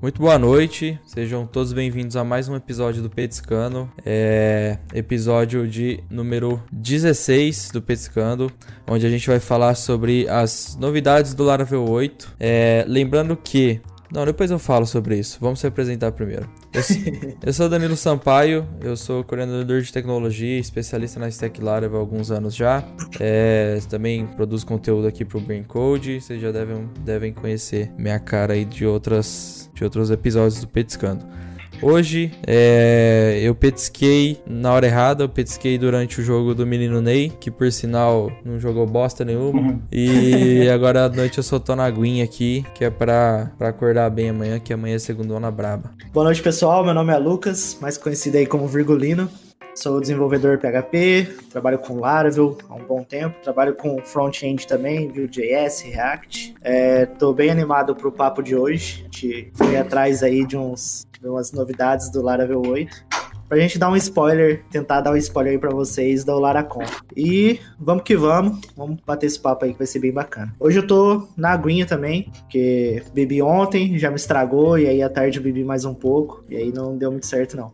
Muito boa noite, sejam todos bem-vindos a mais um episódio do Petiscando. É episódio de número 16 do Petiscando, onde a gente vai falar sobre as novidades do Laravel 8. É, lembrando que não, depois eu falo sobre isso. Vamos se apresentar primeiro. Eu, eu sou Danilo Sampaio, eu sou coordenador de tecnologia, especialista na Stack Laravel há alguns anos já. É, também produzo conteúdo aqui pro Brain Code. Vocês já devem, devem conhecer minha cara aí de, outras, de outros episódios do Petiscando. Hoje é, eu petisquei na hora errada, eu petisquei durante o jogo do menino Ney, que por sinal não jogou bosta nenhuma. Uhum. E agora à noite eu só tô na aguinha aqui, que é pra, pra acordar bem amanhã, que amanhã é segundona braba. Boa noite pessoal, meu nome é Lucas, mais conhecido aí como Virgulino. Sou desenvolvedor PHP, trabalho com Laravel há um bom tempo, trabalho com front-end também, Vue.js, React. Estou é, bem animado para o papo de hoje. A gente foi atrás aí de uns umas novidades do Laravel 8 pra gente dar um spoiler, tentar dar um spoiler aí pra vocês da Laracon. E vamos que vamos, vamos bater esse papo aí que vai ser bem bacana. Hoje eu tô na aguinha também, porque bebi ontem, já me estragou, e aí à tarde eu bebi mais um pouco, e aí não deu muito certo não.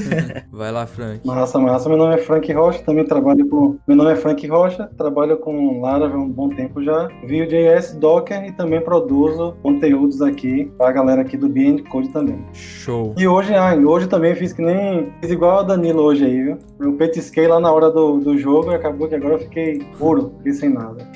vai lá, Frank. Massa, massa. Meu nome é Frank Rocha, também trabalho com... Meu nome é Frank Rocha, trabalho com Laravel há um bom tempo já, Vue.js, Docker e também produzo conteúdos aqui pra galera aqui do BN Code também. Show. E hoje, ah, hoje também fiz que nem Fiz igual o Danilo hoje aí, viu? Eu petisquei lá na hora do, do jogo e acabou que agora eu fiquei puro, fiquei sem nada.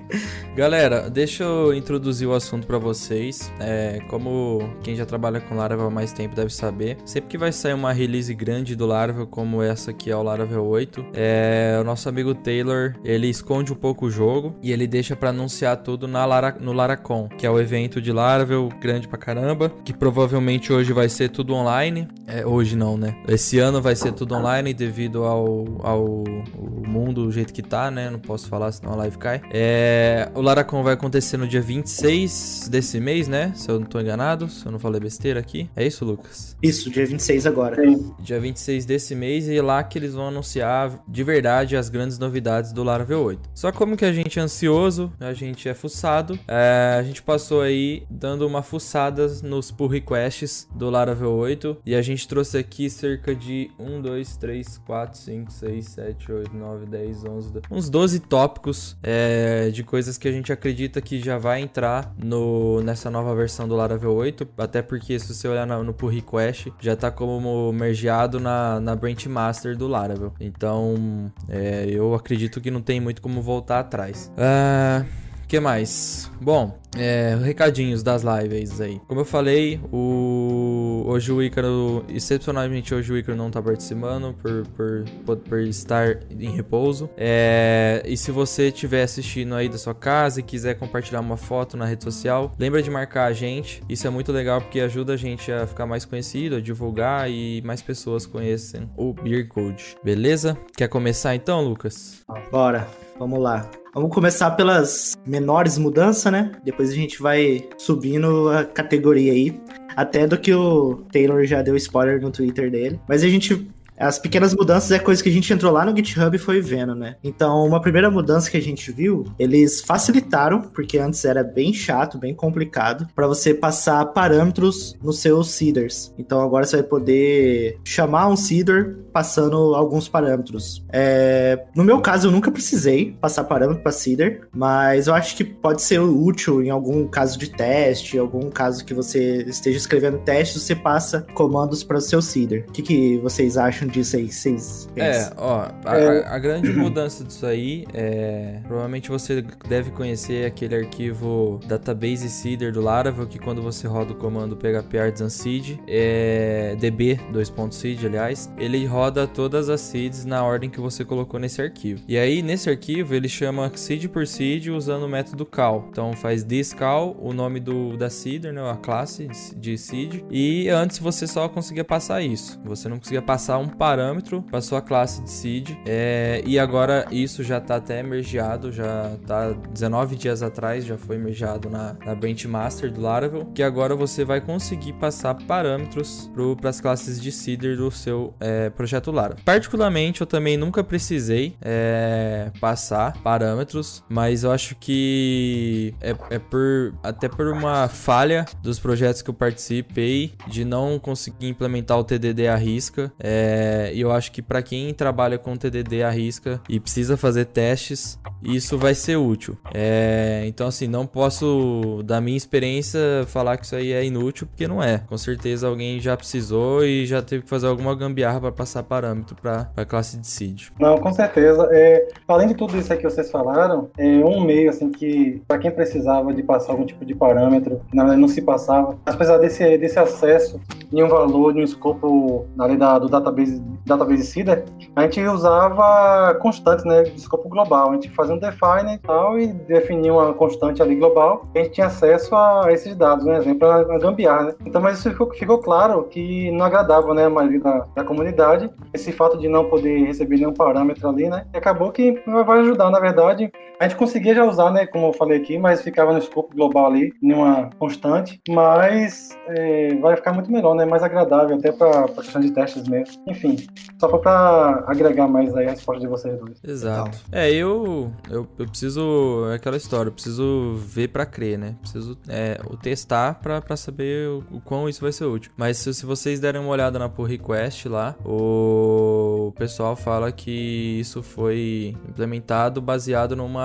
Galera, deixa eu introduzir o assunto para vocês. É, como quem já trabalha com Laravel há mais tempo deve saber, sempre que vai sair uma release grande do Laravel, como essa aqui é o Laravel 8, é, o nosso amigo Taylor, ele esconde um pouco o jogo e ele deixa para anunciar tudo na Lara, no Laracon, que é o evento de Laravel grande pra caramba, que provavelmente hoje vai ser tudo online. É, hoje não, né? Esse ano vai ser tudo online devido ao, ao, ao mundo, o jeito que tá, né? Não posso falar, senão a live cai. É, o Laracon vai acontecer no dia 26 desse mês, né? Se eu não tô enganado, se eu não falei besteira aqui. É isso, Lucas? Isso, dia 26 agora. Sim. Dia 26 desse mês e é lá que eles vão anunciar de verdade as grandes novidades do Laravel 8. Só como que a gente é ansioso, a gente é fuçado, é, a gente passou aí dando uma fuçada nos pull requests do Laravel 8 e a gente trouxe aqui cerca de 1, 2, 3, 4, 5, 6, 7, 8, 9, 10, 11, 12, uns 12 tópicos é, de coisas que a gente acredita que já vai entrar no, nessa nova versão do Laravel 8, até porque se você olhar no, no pull request, já tá como mergeado na, na branch master do Laravel. Então, é, eu acredito que não tem muito como voltar atrás. Uh, que mais? Bom, é, recadinhos das lives aí. Como eu falei, o... hoje o Ícaro, excepcionalmente hoje o Ícaro não tá participando por, por, por estar em repouso. É... E se você estiver assistindo aí da sua casa e quiser compartilhar uma foto na rede social, lembra de marcar a gente. Isso é muito legal porque ajuda a gente a ficar mais conhecido, a divulgar e mais pessoas conhecem o Beer Code. Beleza? Quer começar então, Lucas? Bora, vamos lá. Vamos começar pelas menores mudanças, né? Depois a gente vai subindo a categoria aí. Até do que o Taylor já deu spoiler no Twitter dele. Mas a gente as pequenas mudanças é coisa que a gente entrou lá no GitHub e foi vendo, né? Então, uma primeira mudança que a gente viu, eles facilitaram, porque antes era bem chato, bem complicado, para você passar parâmetros nos seus seeders. Então, agora você vai poder chamar um seeder passando alguns parâmetros. É... No meu caso, eu nunca precisei passar parâmetro para seeder, mas eu acho que pode ser útil em algum caso de teste, algum caso que você esteja escrevendo teste, você passa comandos para o seu seeder. O que, que vocês acham? Acham disso aí? Vocês É, ó, a, é... a, grande mudança disso aí é. Provavelmente você deve conhecer aquele arquivo database seeder do Laravel, que quando você roda o comando php artisan seed, é db 2.seed, aliás, ele roda todas as seeds na ordem que você colocou nesse arquivo. E aí, nesse arquivo, ele chama seed por seed usando o método call. Então faz this call, o nome do, da seeder, né, a classe de seed, e antes você só conseguia passar isso. Você não conseguia passar um parâmetro para sua classe de seed. É, e agora isso já está até mergeado, já está 19 dias atrás, já foi mergeado na, na Branch Master do Laravel, que agora você vai conseguir passar parâmetros para as classes de seeder do seu é, projeto Laravel. Particularmente, eu também nunca precisei é, passar parâmetros, mas eu acho que é, é por até por uma falha dos projetos que eu participei de não conseguir implementar o TDD à risca. É, e eu acho que para quem trabalha com TDD à risca e precisa fazer testes, isso vai ser útil. É, então, assim, não posso, da minha experiência, falar que isso aí é inútil, porque não é. Com certeza alguém já precisou e já teve que fazer alguma gambiarra para passar parâmetro para a classe de seed. Não, com certeza. É, além de tudo isso aí que vocês falaram, é um meio, assim, que para quem precisava de passar algum tipo de parâmetro, na verdade não se passava, mas desse, desse acesso em um valor, em um escopo na lei da, do database, database Seeder, a gente usava constantes, né, de escopo global. A gente fazia um define e tal e definia uma constante ali global. A gente tinha acesso a esses dados, um exemplo, a gambiarra, né? Então, mas isso ficou, ficou claro que não agradava, né, a maioria da, da, comunidade, esse fato de não poder receber nenhum parâmetro ali, né? E acabou que vai ajudar, na verdade. A gente conseguia já usar, né, como eu falei aqui, mas ficava no escopo global ali, em uma constante, mas é, vai ficar muito melhor, né? Mais agradável até para questão de testes mesmo. Enfim, só para agregar mais aí a resposta de vocês dois. Exato. É, eu, eu, eu preciso. É aquela história, eu preciso ver para crer, né? Preciso é, testar para saber o, o, quão isso vai ser útil. Mas se, se vocês derem uma olhada na pull request lá, o pessoal fala que isso foi implementado baseado numa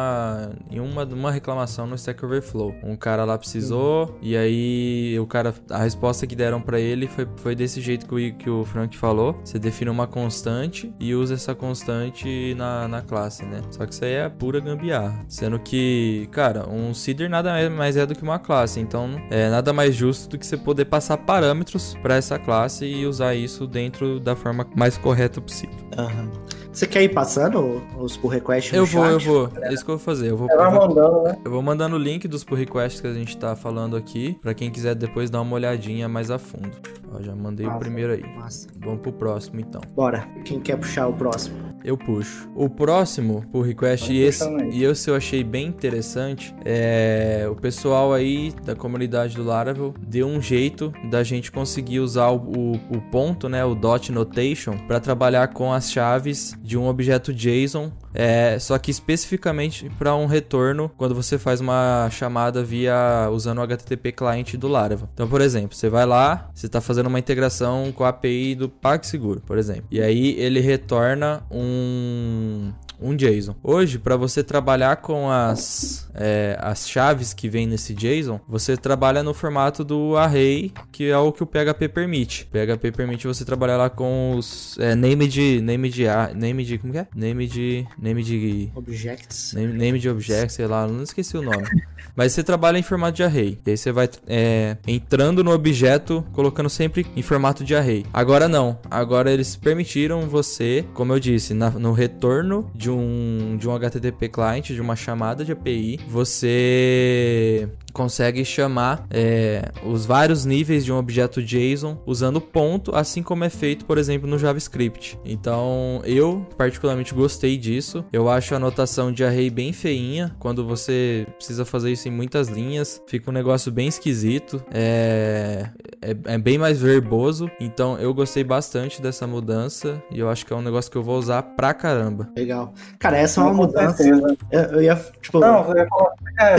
em uma, uma reclamação no Stack Overflow. Um cara lá precisou uhum. e aí o cara a resposta que deram para ele foi, foi desse jeito que o, que o Frank falou. Você define uma constante e usa essa constante na, na classe, né? Só que isso aí é pura gambiarra. Sendo que, cara, um seeder nada mais é do que uma classe. Então, é nada mais justo do que você poder passar parâmetros para essa classe e usar isso dentro da forma mais correta possível. Uhum. Você quer ir passando os pull requests Eu vou, chat? eu vou. É isso que eu vou fazer. Eu vou, eu mandando, né? Eu vou mandando o link dos pull requests que a gente tá falando aqui, para quem quiser depois dar uma olhadinha mais a fundo. Ó, já mandei Massa. o primeiro aí. Massa. Vamos pro próximo então. Bora. Quem quer puxar o próximo? Eu puxo. O próximo pull request, e esse, e esse eu achei bem interessante, é o pessoal aí da comunidade do Laravel deu um jeito da gente conseguir usar o, o, o ponto, né, o dot notation, para trabalhar com as chaves de um objeto JSON é, só que especificamente para um retorno quando você faz uma chamada via usando o HTTP client do Laravel. Então, por exemplo, você vai lá, você está fazendo uma integração com a API do PagSeguro, por exemplo. E aí ele retorna um um JSON. Hoje, para você trabalhar com as, é, as chaves que vem nesse JSON, você trabalha no formato do array, que é o que o PHP permite. O PHP permite você trabalhar lá com os é, name de name de name de como que é? Name de name de objects. Name, name de objects, sei lá, não esqueci o nome. Mas você trabalha em formato de array. E aí você vai é, entrando no objeto, colocando sempre em formato de array. Agora não. Agora eles permitiram você, como eu disse, na, no retorno de um, de um HTTP client, de uma chamada de API, você consegue chamar é, os vários níveis de um objeto JSON usando ponto, assim como é feito, por exemplo, no JavaScript. Então, eu particularmente gostei disso. Eu acho a notação de array bem feinha. Quando você precisa fazer isso em muitas linhas, fica um negócio bem esquisito. É, é, é bem mais verboso. Então, eu gostei bastante dessa mudança e eu acho que é um negócio que eu vou usar pra caramba. Legal. Cara, essa é uma mudança. Eu, eu ia, tipo. Não, eu ia falar. É,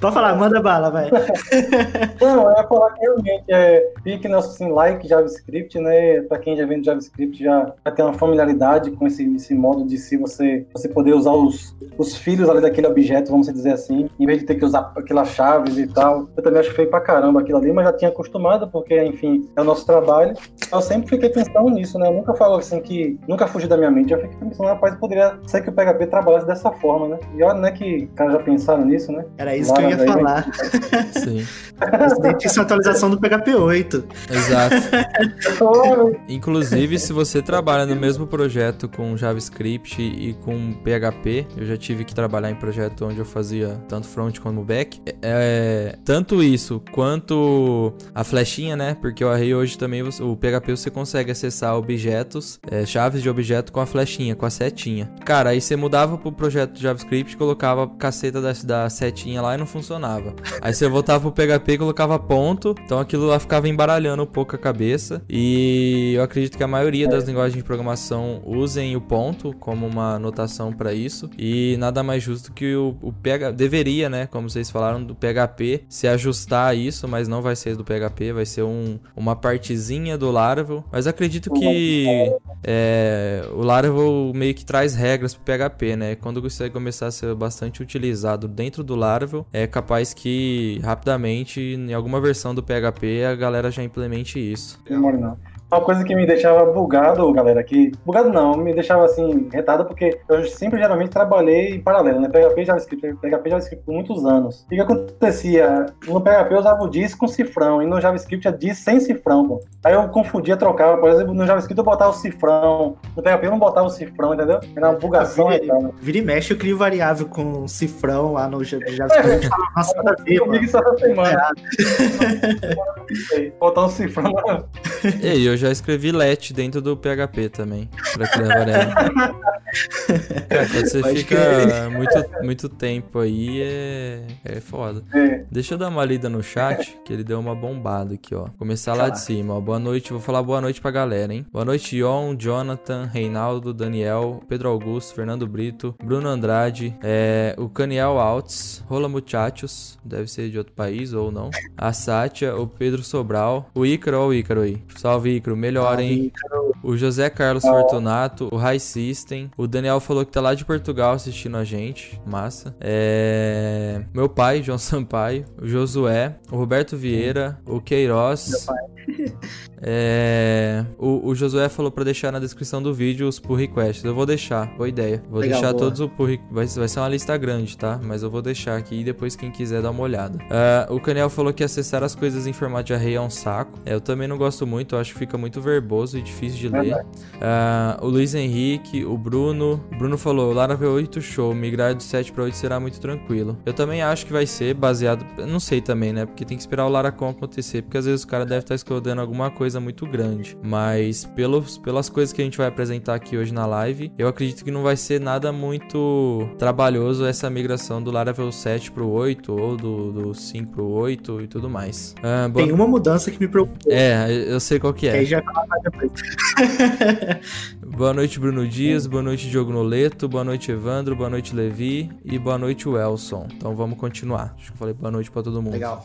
Pode falar, manda bala, vai. Não, eu ia falar que realmente é pique nosso assim, like JavaScript, né? Para quem já vem do JavaScript já, já tem uma familiaridade com esse, esse modo de se você, você poder usar os, os filhos ali daquele objeto, vamos dizer assim, em vez de ter que usar aquelas chaves e tal. Eu também acho feio pra caramba aquilo ali, mas já tinha acostumado, porque, enfim, é o nosso trabalho. Eu sempre fiquei pensando nisso, né? Eu nunca falo assim que. Nunca fugi da minha mente. Eu fiquei pensando, rapaz, poderia ser que o PHP trabalhasse dessa forma, né? E olha, né, que caras já pensaram nisso, né? Era isso Lá que eu ia falar. Sim. Excelentíssima atualização do PHP 8. Exato. Inclusive, se você trabalha no mesmo projeto com JavaScript e com PHP, eu já tive que trabalhar em projeto onde eu fazia tanto front como back. É, é tanto isso quanto a flechinha, né? Porque o Array hoje também, o PHP você consegue acessar objetos, é, chaves de objeto com a flechinha, com a setinha. Cara, aí você mudava pro projeto de JavaScript, colocava a caceta da, da setinha lá e não funcionava. Aí você voltava pro PHP e colocava ponto, então aquilo lá ficava embaralhando um pouco a cabeça. E eu acredito que a maioria das linguagens de programação usem o ponto como uma notação para isso. E nada mais justo que o, o PHP deveria, né? Como vocês falaram, do PHP se ajustar a isso, mas não vai ser do PHP, vai ser um, uma partezinha do Laravel. Mas acredito que é, o Laravel meio que traz regras pro PHP, né? Quando você começar a ser bastante utilizado dentro do Laravel, é capaz que rapidamente em alguma versão do PHP a galera já implemente isso. Demora não. Uma coisa que me deixava bugado, galera, que. Bugado não, me deixava assim, retado, porque eu sempre geralmente trabalhei em paralelo, né? PHP e JavaScript, PHP e JavaScript por muitos anos. E o que acontecia? No PHP eu usava o disk com cifrão, e no JavaScript é disk sem cifrão, pô. Aí eu confundia, trocava. Por exemplo, no JavaScript eu botava o cifrão, no PHP eu não botava o cifrão, entendeu? Era uma bugação vira, e tal. Vira e mexe, eu crio variável com cifrão lá no JavaScript. Nossa, nada a ver, Comigo só essa semana. Botar um cifrão. E aí, eu já escrevi let dentro do PHP também, pra criar variável. Cara, você Pode fica muito, muito tempo aí, é, é foda. É. Deixa eu dar uma lida no chat, que ele deu uma bombada aqui, ó. Começar lá de cima, ó. Boa noite, vou falar boa noite pra galera, hein? Boa noite, Ion, Jonathan, Reinaldo, Daniel, Pedro Augusto, Fernando Brito, Bruno Andrade, é, o Caniel Alts, Rola Muchachos, deve ser de outro país ou não. A Sátia, o Pedro Sobral, o Ícaro, ó o Ícaro aí. Salve, Ícaro, melhor, hein? O José Carlos Fortunato, o High System, o Daniel falou que tá lá de Portugal assistindo a gente. Massa. É... Meu pai, João Sampaio, o Josué, o Roberto Vieira, o Queiroz. Meu pai. É... O, o, Josué falou pra deixar na descrição do vídeo os pull requests. Eu vou deixar, boa ideia. Vou Legal, deixar boa. todos os pull vai, vai ser uma lista grande, tá? Mas eu vou deixar aqui e depois quem quiser dar uma olhada. Uh, o Caniel falou que acessar as coisas em formato de array é um saco. É, eu também não gosto muito, eu acho que fica muito verboso e difícil de ler. Uh, o Luiz Henrique, o Bruno. O Bruno falou: Laravel 8 show, migrar do 7 para 8 será muito tranquilo. Eu também acho que vai ser baseado. Não sei também, né? Porque tem que esperar o Laracon acontecer, porque às vezes o cara deve estar escondendo alguma coisa muito grande. Mas pelos, pelas coisas que a gente vai apresentar aqui hoje na live, eu acredito que não vai ser nada muito trabalhoso essa migração do Laravel 7 pro 8 ou do, do 5 pro 8 e tudo mais. Boa... Tem uma mudança que me preocupa. É, eu sei qual que é. Que aí já depois. boa noite, Bruno Dias. Boa noite, Diogo Noleto. Boa noite, Evandro. Boa noite, Levi. E boa noite, Welson. Então vamos continuar. Acho que eu falei boa noite para todo mundo. Legal.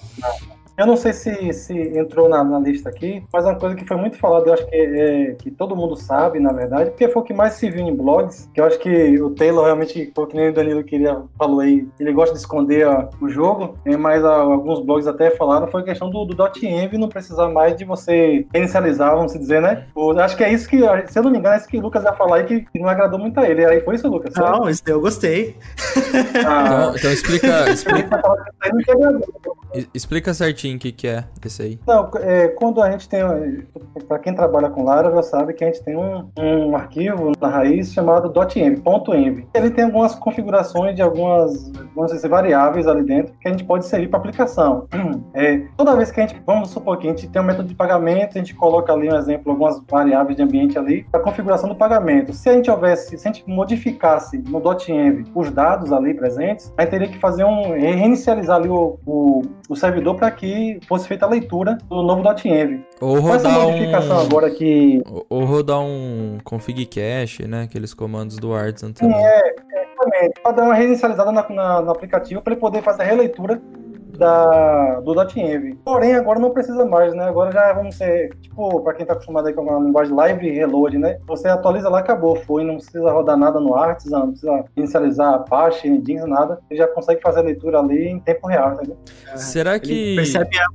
Eu não sei se, se entrou na, na, lista aqui, mas uma coisa que foi muito falada, eu acho que, é, que todo mundo sabe, na verdade, porque foi o que mais se viu em blogs, que eu acho que o Taylor realmente, foi que nem o Danilo queria, falou aí, ele gosta de esconder ó, o jogo, é, mas ó, alguns blogs até falaram, foi a questão do, do .env não precisar mais de você inicializar, vamos dizer, né? O, acho que é isso que, se eu não me engano, é isso que o Lucas ia falar aí, que, que não agradou muito a ele. Aí foi isso, Lucas? Não, isso eu gostei. Ah, então, então explica... explica... Explica certinho o que, que é esse aí. Não, é, quando a gente tem. Para quem trabalha com Laravel sabe que a gente tem um, um arquivo na raiz chamado .env. Ele tem algumas configurações de algumas, dizer, variáveis ali dentro que a gente pode inserir para aplicação. É, toda vez que a gente, vamos supor que a gente tem um método de pagamento, a gente coloca ali um exemplo, algumas variáveis de ambiente ali para configuração do pagamento. Se a gente houvesse, se a gente modificasse no .env os dados ali presentes, a gente teria que fazer um reinicializar ali o, o o servidor para que fosse feita a leitura do novo .env. Ou rodar essa modificação um... agora que... Ou rodar um config cache, né? Aqueles comandos do Artisan também. É, exatamente. Para dar uma reinicializada na, na, no aplicativo para ele poder fazer a releitura da, do .env. Porém, agora não precisa mais, né? Agora já vamos ser, tipo, para quem tá acostumado aí com a linguagem live reload, né? Você atualiza lá, acabou, foi, não precisa rodar nada no Artisan, não precisa inicializar a Apache, Nginx, nada. Você já consegue fazer a leitura ali em tempo real, entendeu? Será que... Percebe a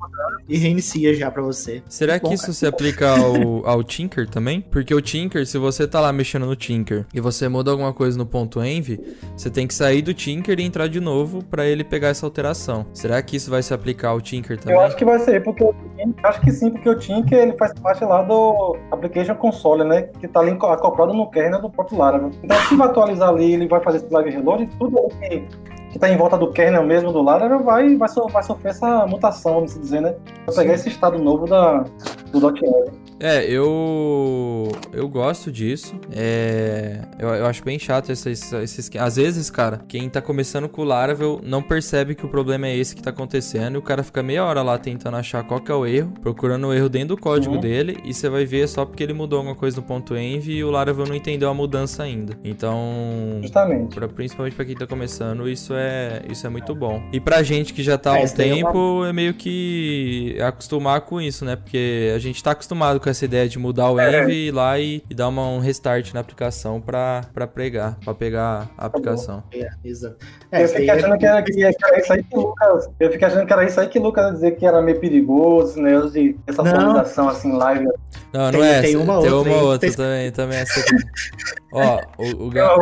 e reinicia já para você. Será Bom, que isso cara. se aplica ao, ao Tinker também? Porque o Tinker, se você tá lá mexendo no Tinker e você muda alguma coisa no ponto .env, você tem que sair do Tinker e entrar de novo para ele pegar essa alteração. Será que isso vai se aplicar ao Tinker também? Eu acho que vai ser, porque o Tinker- acho que sim, porque o Tinker ele faz parte lá do Application Console, né? Que tá ali acoplado no kernel do próprio Laravel. Então, se vai atualizar ali, ele vai fazer esse live reload, tudo que, que tá em volta do kernel mesmo do Laravel vai, vai, so- vai sofrer essa mutação, vamos dizer, né? Vai pegar esse estado novo da, do .NET. É, eu eu gosto disso. É, eu, eu acho bem chato esse, esse, esse esquema. Às vezes, cara, quem tá começando com o Laravel não percebe que o problema é esse que tá acontecendo e o cara fica meia hora lá tentando achar qual que é o erro, procurando o erro dentro do código Uhum. dele e você vai ver só porque ele mudou alguma coisa no ponto .env e o Laravel não entendeu a mudança ainda. Então, Justamente. Pra, principalmente pra quem tá começando, isso é, isso é muito bom. E pra gente que já tá há É, um uma- tempo, é meio que acostumar com isso, né? Porque a gente tá acostumado com essa ideia de mudar o É. env e ir lá e, e dar uma, um restart na aplicação pra, pra pregar, pra pegar a aplicação. É, exato. É, eu fiquei achando que era, que era isso aí que o Lucas. Eu fiquei achando que era isso aí que o Lucas ia dizer que era meio perigoso, né? De essa atualização assim, live. Não, não Tem- é tem essa. uma tem outra uma aí. outra Tem- também, também é essa. Ó, o, o ga-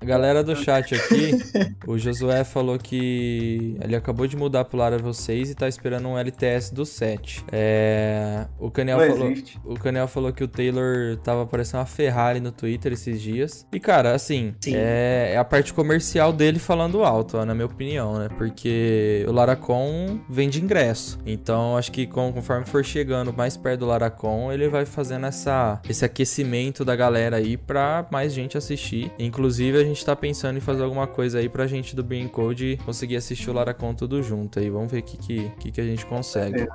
a galera do chat aqui, o Josué falou que ele acabou de mudar pro Laravel 6 e tá esperando um LTS do 7. É, o Caniel Não falou, existe. o Canel falou que o Taylor tava parecendo uma Ferrari no Twitter esses dias. E, cara, assim, Sim. é, é a parte comercial dele falando alto, ó, na minha opinião, né? Porque o Laracon vende ingresso. Então, acho que com- conforme for chegando mais perto do Laracon, ele vai fazendo essa, esse aquecimento da galera aí pra mais gente assistir. Inclusive, a gente tá pensando em fazer alguma coisa aí pra gente do Brain Code conseguir assistir o Laracon tudo junto aí. Vamos ver o que, que, que, a gente consegue.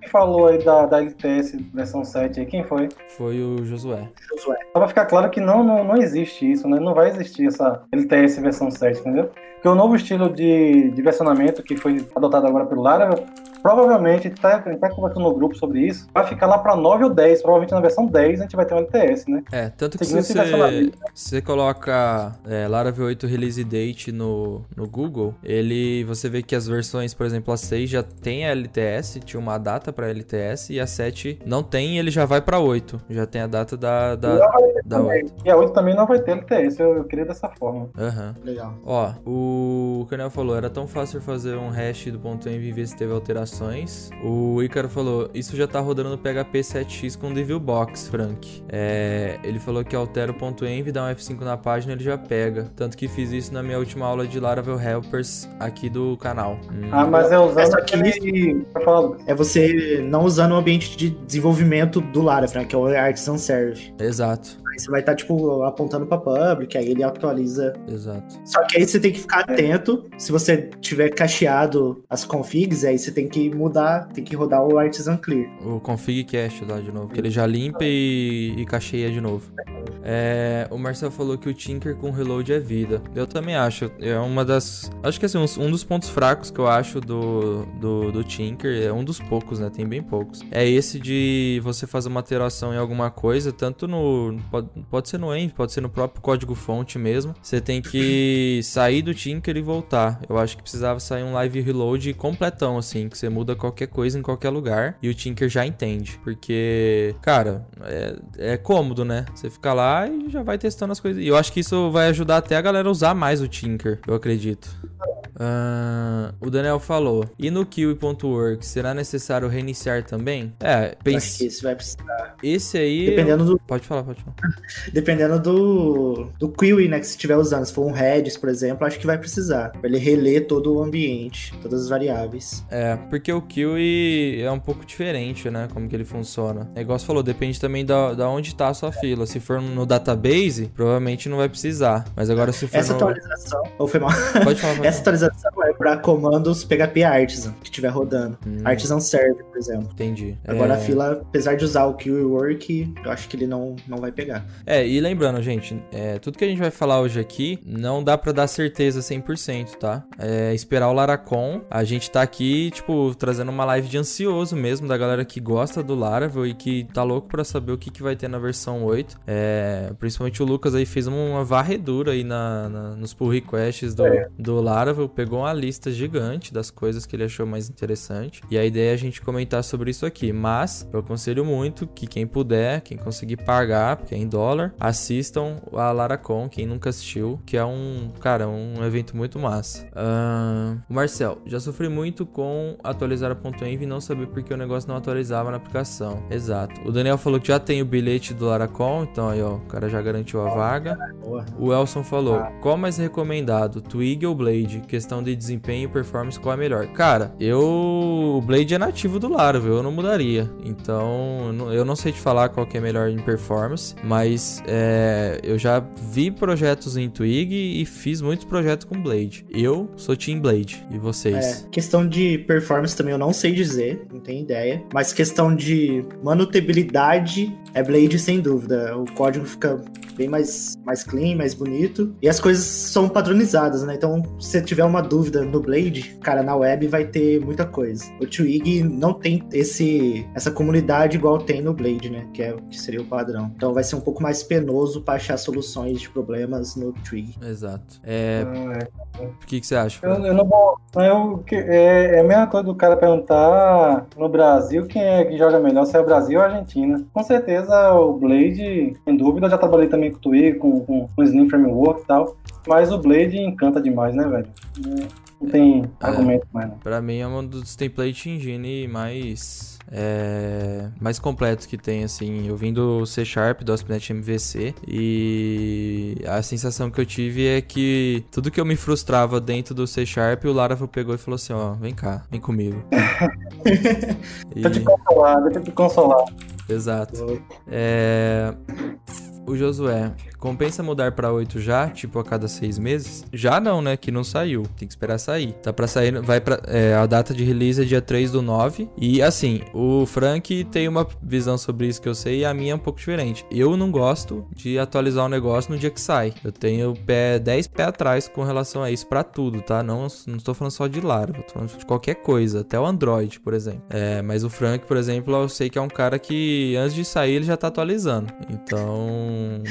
Quem falou aí da, da LTS versão 7 aí? Quem foi? Foi o Josué. Josué. Só pra ficar claro que não, não, não existe isso, né? Não vai existir essa LTS versão 7, entendeu? Porque o novo estilo de, de versionamento que foi adotado agora pelo Laravel, provavelmente, tá, a gente tá conversando no grupo sobre isso, vai ficar lá pra 9 ou 10. Provavelmente na versão 10 a gente vai ter um LTS, né? É, tanto que se Seguindo você, se você coloca é, Laravel 8 Release Date no, no Google, ele você vê que as versões, por exemplo, a 6 já tem a LTS, tinha uma data pra LTS, e a 7 não tem e ele já vai pra 8. Já tem a data da, da, da também. 8. E a 8 também não vai ter LTS, eu, eu queria dessa forma. Aham. Legal. Ó, o Canel falou, era tão fácil fazer um hash do ponto .env e ver se teve alterações. O Ícaro falou, isso já tá rodando no PHP 7x com DevilBox, Frank. É, ele falou que altera o ponto .env, dá um F5 na página, ele já pega. Tanto que fiz isso na minha última aula de Laravel Helpers aqui do canal. Hum, Ah, mas é usando Essa aqui- aquele. Falo, É você não usando o ambiente de desenvolvimento do Laravel, né, que é o Artisan Serve. Exato, Aí você vai estar, tipo, apontando pra public, aí ele atualiza. exato. Só que aí você tem que ficar atento. Se você tiver cacheado as configs, aí você tem que mudar, tem que rodar o Artisan Clear. O config cache lá de novo, que ele já limpa e, e cacheia de novo. É, o Marcel falou que o Tinker com reload é vida. Eu também acho. É uma das. Acho que assim, um, um dos pontos fracos que eu acho do, do, do Tinker, é um dos poucos, né? Tem bem poucos. É esse de você fazer uma alteração em alguma coisa, tanto no. Pode, pode ser no env, pode ser no próprio código fonte mesmo. Você tem que sair do Tinker e voltar. Eu acho que precisava sair um live reload completão, assim, que você muda qualquer coisa em qualquer lugar e o Tinker já entende. Porque, cara, é, é cômodo, né? Você fica lá e já vai testando as coisas. E eu acho que isso vai ajudar até a galera a usar mais o Tinker, eu acredito. Ah, o Daniel falou: e no kiwi.org, será necessário reiniciar também? É, Acho que pense. isso vai precisar. Esse aí. Dependendo do, Pode falar, pode falar. dependendo do, do query, né, que você estiver usando. Se for um Redis, por exemplo, acho que vai precisar. Pra ele reler todo o ambiente, todas as variáveis. É, porque o Kiwi é um pouco diferente, né? Como que ele funciona. É igual você falou, depende também da, da onde tá a sua fila. Se for no database, provavelmente não vai precisar. Mas agora se for Essa no... atualização. Ou foi mal. Pode falar, Essa atualização é para comandos PHP Artisan, que estiver rodando. Hum. Artisan serve, por exemplo. Entendi. Agora é... a fila, apesar de usar o Queue Work, eu acho que ele não, não vai pegar. É, e lembrando, gente, é, tudo que a gente vai falar hoje aqui não dá para dar certeza 100%, tá? É esperar o Laracon. A gente tá aqui, tipo, trazendo uma live de ansioso mesmo, da galera que gosta do Laravel e que tá louco para saber o que, que vai ter na versão 8. É, principalmente o Lucas aí fez uma varredura aí na, na nos pull requests do, é. do Laravel, pegou uma lista gigante das coisas que ele achou mais interessante. E a ideia é a gente comentar sobre isso aqui. Mas eu aconselho muito que quem puder, quem conseguir pagar, porque é em dólar, assistam a Laracon, quem nunca assistiu, que é um, cara, um evento muito massa. Uh, Marcel, já sofri muito com atualizar a .env e não saber porque o negócio não atualizava na aplicação. Exato. O Daniel falou que já tem o bilhete do Laracon, então aí ó, o cara já garantiu a vaga. O Elson falou, qual mais recomendado, Twig ou Blade? Questão de desempenho e performance, qual é melhor? Cara, eu. O Blade é nativo do Laravel, eu não mudaria. Então, eu não sei te falar qual que é melhor em performance, mas é, eu já vi projetos em Twig e fiz muitos projetos com Blade. Eu sou Team Blade. E vocês? É, questão de performance também eu não sei dizer, não tenho ideia. Mas questão de manutabilidade é Blade sem dúvida. O código fica bem mais, mais clean, mais bonito. E as coisas são padronizadas, né? Então, se você tiver uma dúvida no Blade, cara, na web vai ter muita coisa. O Twig não tem esse, essa comunidade igual tem no Blade, né? Que, é, que seria o padrão. Então vai ser um pouco mais penoso para achar soluções de problemas no Twig. Exato. É... O que, que você acha? Eu, eu não vou. Eu, é, é a mesma coisa do cara perguntar no Brasil quem é que joga melhor, se é o Brasil ou a Argentina. Com certeza o Blade, sem dúvida, eu já trabalhei também com o Twig, com, com, o Slim Framework e tal. Mas o Blade encanta demais, né, velho? Não tem é, argumento mais, não. Pra mim é um dos template engine mais. É, mais completos que tem, assim. Eu vim do C Sharp, do ASP.NET MVC, e a sensação que eu tive é que tudo que eu me frustrava dentro do C Sharp, o Laravel pegou e falou assim: ó, vem cá, vem comigo. e... Eu te consolar, deixa te consolar. Exato. É... O Josué, Compensa mudar para 8 já, tipo a cada 6 meses? Já não, né? Que não saiu. Tem que esperar sair. Tá para sair, vai para é, a data de release é dia 3 do 9. E assim, o Frank tem uma visão sobre isso que eu sei e a minha é um pouco diferente. Eu não gosto de atualizar o negócio no dia que sai. Eu tenho pé 10 pé atrás com relação a isso para tudo, tá? Não, não estou falando só de Laravel, tô falando de qualquer coisa, até o Android, por exemplo. É, mas o Frank, por exemplo, eu sei que é um cara que antes de sair ele já tá atualizando. Então, うん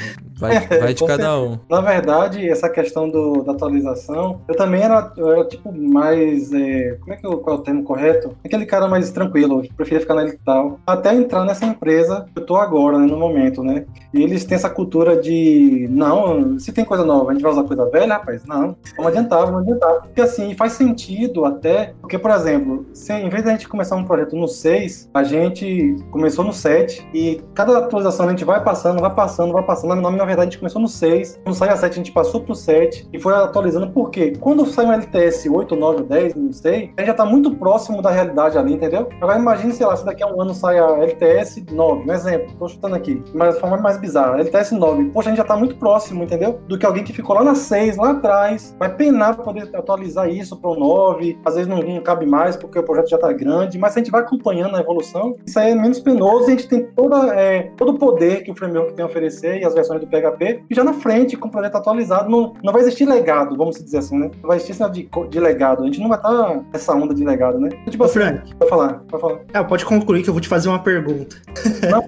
vai Vai de cada um. Na verdade, essa questão do, da atualização, eu também era, eu era tipo mais. É, como é que eu, qual é o termo correto? Aquele cara mais tranquilo, que preferia ficar na tal. Até entrar nessa empresa que eu tô agora, né, no momento, né? E eles têm essa cultura de. Não, se tem coisa nova, a gente vai usar coisa velha, rapaz? Não. Vamos adiantar, vamos adiantar. Porque assim, faz sentido até. Porque, por exemplo, se, em vez da gente começar um projeto no 6, a gente começou no 7 e cada atualização a gente vai passando, vai passando, vai passando. Na verdade, gente começou no 6, quando saiu a 7, a gente passou pro 7 e foi atualizando. Por quê? Quando sai um LTS 8, 9, 10, não sei, a gente já tá muito próximo da realidade ali, entendeu? Agora imagine, sei lá, se daqui a um ano sai a LTS 9, um exemplo, tô chutando aqui, mas de forma mais bizarra, LTS 9. Poxa, a gente já tá muito próximo, entendeu? Do que alguém que ficou lá na 6, lá atrás, vai penar pra poder atualizar isso pro 9, às vezes não, não cabe mais porque o projeto já tá grande, mas se a gente vai acompanhando a evolução, isso aí é menos penoso e a gente tem toda, é, todo o poder que o framework tem a oferecer e as versões do PHP e já na frente, com o projeto atualizado, não, não vai existir legado, vamos dizer assim, né? Não vai existir sinal de, de legado. A gente não vai estar nessa onda de legado, né? Tipo, Ô, assim, Frank. Pode falar, pode falar. É, pode concluir que eu vou te fazer uma pergunta. Não,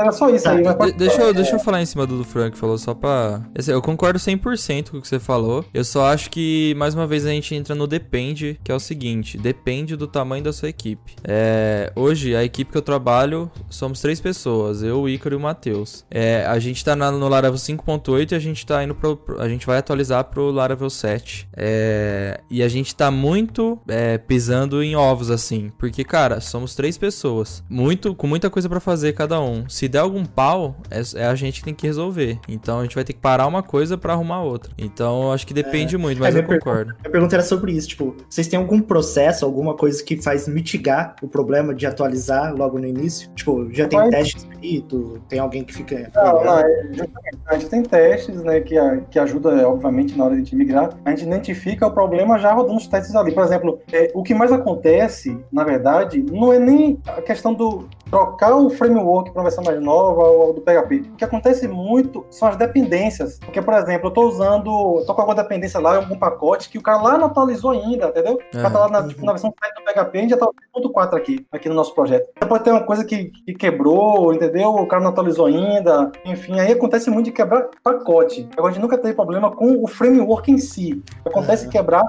era só isso tá. aí. De deixa, eu, deixa eu falar em cima do, do Frank falou, só pra... Eu concordo 100% com o que você falou. Eu só acho que, mais uma vez, a gente entra no depende, que é o seguinte, depende do tamanho da sua equipe. É, hoje, a equipe que eu trabalho, somos três pessoas, eu, o Ícaro e o Matheus. É, a gente tá na, no Laravel 5 5.8 e a gente tá indo pro, a gente vai atualizar pro Laravel 7. É, e a gente tá muito é, pisando em ovos assim, porque cara, somos três pessoas, muito com muita coisa para fazer cada um. Se der algum pau, é, é, a gente que tem que resolver. Então a gente vai ter que parar uma coisa para arrumar outra. Então acho que depende é. muito, mas eu concordo. A pergunta era sobre isso, tipo, vocês têm algum processo, alguma coisa que faz mitigar o problema de atualizar logo no início? Tipo, já tem mas... teste escrito, tem alguém que fica Não, não, é, a gente tem testes, né, que, que ajuda, obviamente, na hora de migrar. A gente identifica o problema já rodando os testes ali. Por exemplo, é, o que mais acontece, na verdade, não é nem a questão do trocar o framework para uma versão mais nova ou do PHP. O que acontece muito são as dependências. Porque, por exemplo, eu estou usando, estou com alguma dependência lá, algum pacote que o cara lá não atualizou ainda, entendeu? O cara tá lá na, tipo, na versão 7 do PHP, a gente já tá no 4 aqui, aqui no nosso projeto. Depois tem uma coisa que, que quebrou, entendeu? O cara não atualizou ainda. Enfim, aí acontece muito de quebrar pacote. Agora, a gente nunca teve problema com o framework em si. Acontece uhum. quebrar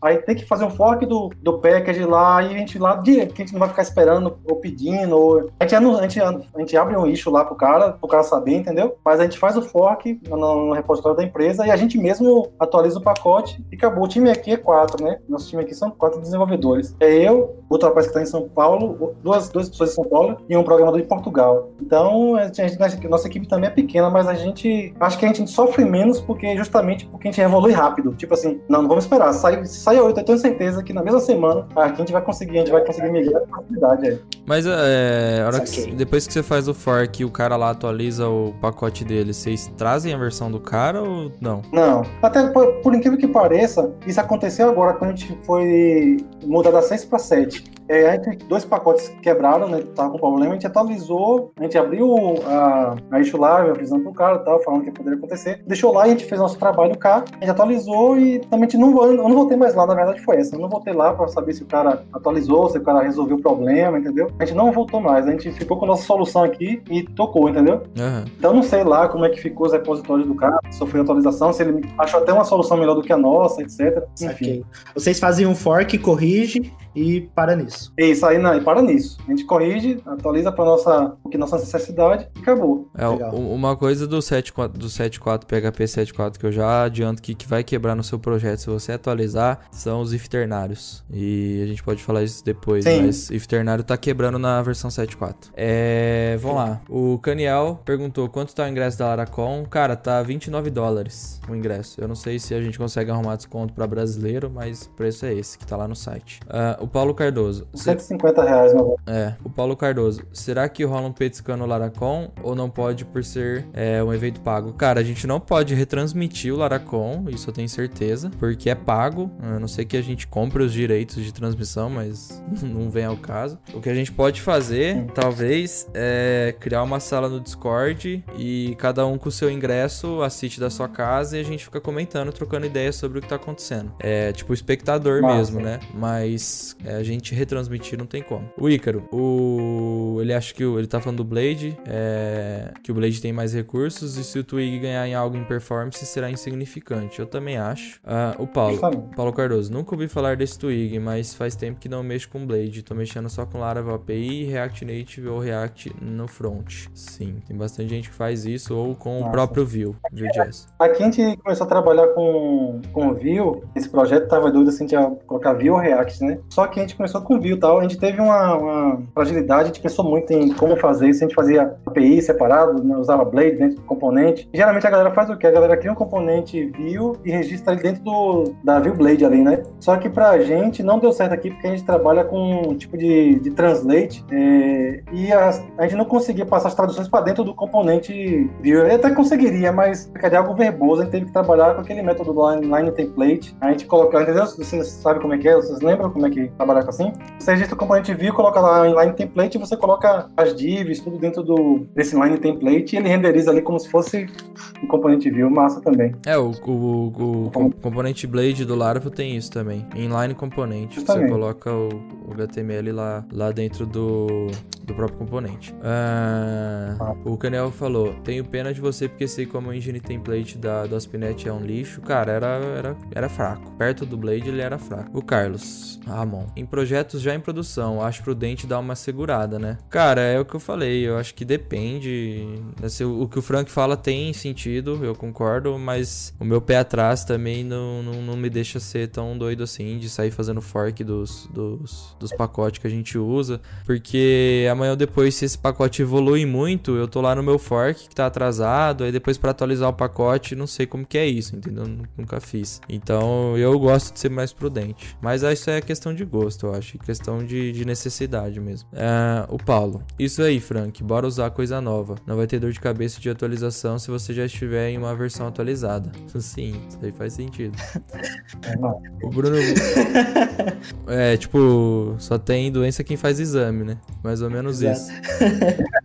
Aí tem que fazer um fork do, do package lá e a gente lá que a gente não vai ficar esperando ou pedindo. Ou... A, gente, a, gente, a gente abre um issue lá pro cara, pro cara saber, entendeu? Mas a gente faz o fork no, no repositório da empresa e a gente mesmo atualiza o pacote e acabou. O time aqui é quatro, né? Nosso time aqui são quatro desenvolvedores. É eu, outro rapaz que tá em São Paulo, duas, duas pessoas em São Paulo e um programador em Portugal. Então, a gente, nossa equipe também é pequena, mas a gente acho que a gente sofre menos porque justamente porque a gente evolui rápido. Tipo assim, não, não vamos esperar. Sai, se sair 8, eu tenho certeza que na mesma semana aqui a gente vai conseguir, a gente vai conseguir migrar com facilidade aí. Mas é, hora que, depois que você faz o fork e o cara lá atualiza o pacote dele, vocês trazem a versão do cara ou não? Não. Até por, por incrível que pareça, isso aconteceu agora quando a gente foi mudar da 6 para 7. É, a gente, dois pacotes quebraram, né? Tava com problema, a gente atualizou, a gente abriu a, a issue live, avisando pro cara tal, falando que poderia acontecer. Deixou lá e a gente fez nosso trabalho cá, a gente atualizou e também a gente não, eu não voltei mais lá, na verdade foi essa. Eu não voltei lá pra saber se o cara atualizou, se o cara resolveu o problema, entendeu? A gente não voltou mais, a gente ficou com a nossa solução aqui e tocou, entendeu? Uhum. Então não sei lá como é que ficou os repositórios do cara, se sofreu atualização, se ele achou até uma solução melhor do que a nossa, etc. Enfim. Okay. Vocês fazem um fork, corrige e para nisso. Isso aí, não, e para nisso. A gente corrige, atualiza para nossa, o que nossa necessidade e acabou. É, Legal. uma coisa do 7.4 do 7.4 PHP 7.4 que eu já adianto que, que vai quebrar no seu projeto se você atualizar são os if ternários. E a gente pode falar isso depois, Sim. mas if ternário tá quebrando na versão 7.4. É, vamos lá. O Caniel perguntou quanto tá o ingresso da Laracon. Cara, tá 29 dólares o ingresso. Eu não sei se a gente consegue arrumar desconto para brasileiro, mas o preço é esse que tá lá no site. Uh, o Paulo Cardoso. 150 reais, meu É, o Paulo Cardoso. Será que rola um petiscando no Laracon ou não pode por ser é, um evento pago? Cara, a gente não pode retransmitir o Laracon, isso eu tenho certeza, porque é pago. A não sei que a gente compre os direitos de transmissão, mas não vem ao caso. O que a gente pode fazer, talvez, é criar uma sala no Discord e cada um com o seu ingresso assiste da sua casa e a gente fica comentando, trocando ideias sobre o que tá acontecendo. É tipo espectador Nossa. mesmo, né? Mas é, a gente retransmitir não tem como. O Ícaro, o... ele acha que o... ele tá falando do Blade, é... que o Blade tem mais recursos e se o Twig ganhar em algo em performance será insignificante. Eu também acho. Ah, o Paulo, Paulo Cardoso, nunca ouvi falar desse Twig, mas faz tempo que não mexo com Blade. Tô mexendo só com Laravel API, React Native ou React no front. Sim, tem bastante gente que faz isso ou com Nossa. o próprio Vue, Vue.js. Aqui a gente começou a trabalhar com, com Vue, esse projeto tava doido assim, tinha colocar Vue ou React, né? Só que a gente começou com Vue e tal. A gente teve uma, uma, fragilidade, a gente pensou muito em como fazer isso. A gente fazia API separado, né, usava Blade dentro do componente. E, geralmente a galera faz o quê? A galera cria um componente Vue e registra ele dentro do, da Vue Blade ali, né? Só que pra gente não deu certo aqui porque a gente trabalha com um tipo de, de translate é, e a, a gente não conseguia passar as traduções para dentro do componente Vue. Eu até conseguiria, mas ficaria algo verboso. A gente teve que trabalhar com aquele método line, line template. A gente colocou, entendeu? Você sabe como é que é? Vocês lembram como é que trabalhar com assim. Você registra o componente view, coloca lá em line template e você coloca as divs, tudo dentro do, desse line template e ele renderiza ali como se fosse um componente view, massa também. É, o, o, o, o componente Blade do Laravel tem isso também. Inline componente. Você coloca o, o HTML lá, lá dentro do, do próprio componente. Uh, ah. O Canel falou: Tenho pena de você porque sei como o engine template da, do Aspinet é um lixo. Cara, era, era, era fraco. Perto do Blade ele era fraco. O Carlos Ramon. Em projetos já em produção, acho prudente dar uma segurada, né? Cara, é o que eu falei. Eu acho que depende. Assim, o que o Frank fala tem sentido, eu concordo, mas o meu pé atrás também não, não, não me deixa ser tão doido assim de sair fazendo fork dos, dos, dos pacotes que a gente usa, porque amanhã ou depois, se esse pacote evolui muito, eu tô lá no meu fork que tá atrasado, aí depois para atualizar o pacote, não sei como que é isso, entendeu? Nunca fiz. Então eu gosto de ser mais prudente. Mas isso é questão de gosto, eu acho, questão de, de necessidade mesmo. É, o Paulo, isso aí, Frank, bora usar coisa nova. Não vai ter dor de cabeça de atualização se você já estiver em uma versão atualizada. Sim, isso aí faz sentido. o Bruno. é, tipo, só tem doença quem faz exame, né? Mais ou menos Exato. isso.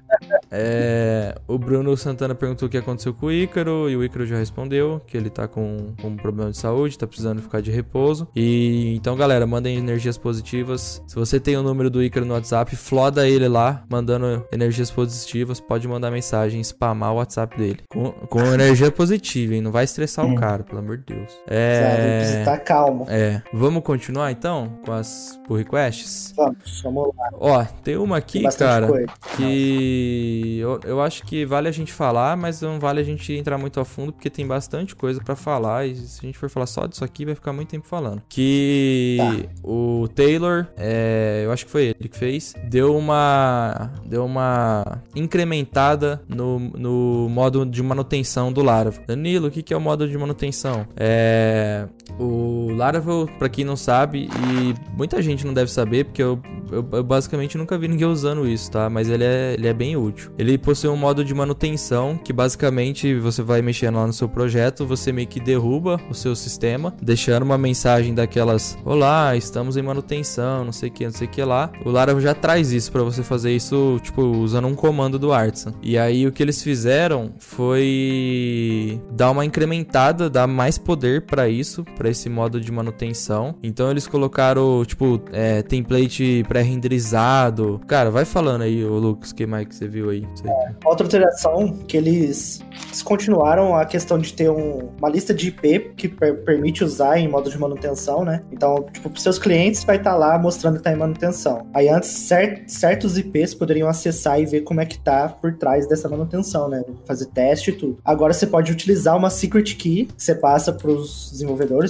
É, o Bruno Santana perguntou o que aconteceu com o Ícaro, e o Ícaro já respondeu que ele tá com, com um problema de saúde, tá precisando ficar de repouso. E então, galera, mandem energias positivas. Se você tem o número do Ícaro no WhatsApp, floda ele lá, mandando energias positivas. Pode mandar mensagem, spamar o WhatsApp dele. Com, com energia positiva, hein? Não vai estressar o cara, pelo amor de Deus. É. Precisa estar calmo. É. Vamos continuar então com as pull requests? Vamos, vamos lá. Ó, tem uma aqui, tem cara, coisa. que eu, eu acho que vale a gente falar, mas não vale a gente entrar muito a fundo, porque tem bastante coisa para falar. E se a gente for falar só disso aqui, vai ficar muito tempo falando. Que tá. o Taylor, é, eu acho que foi ele que fez, deu uma, deu uma incrementada no, no modo de manutenção do Laravel. Danilo, o que, que é o modo de manutenção? É, o Laravel, para quem não sabe, e muita gente não deve saber, porque eu, eu, eu basicamente nunca vi ninguém usando isso, tá? Mas ele é, ele é bem útil. Ele possui um modo de manutenção que basicamente você vai mexendo lá no seu projeto, você meio que derruba o seu sistema, deixando uma mensagem daquelas: Olá, estamos em manutenção, não sei o que, não sei o que lá. O Laravel já traz isso para você fazer isso, tipo, usando um comando do Artisan. E aí o que eles fizeram foi dar uma incrementada, dar mais poder para isso, para esse modo de manutenção. Então eles colocaram, tipo, é, template pré-renderizado. Cara, vai falando aí, o Lucas, que mais que você viu aí? É, outra alteração que eles descontinuaram a questão de ter um, uma lista de IP que per permite usar em modo de manutenção, né? Então, tipo, para seus clientes vai estar tá lá mostrando que está em manutenção. Aí antes cert certos IPs poderiam acessar e ver como é que tá por trás dessa manutenção, né? Fazer teste e tudo. Agora você pode utilizar uma secret key que você passa para os desenvolvedores,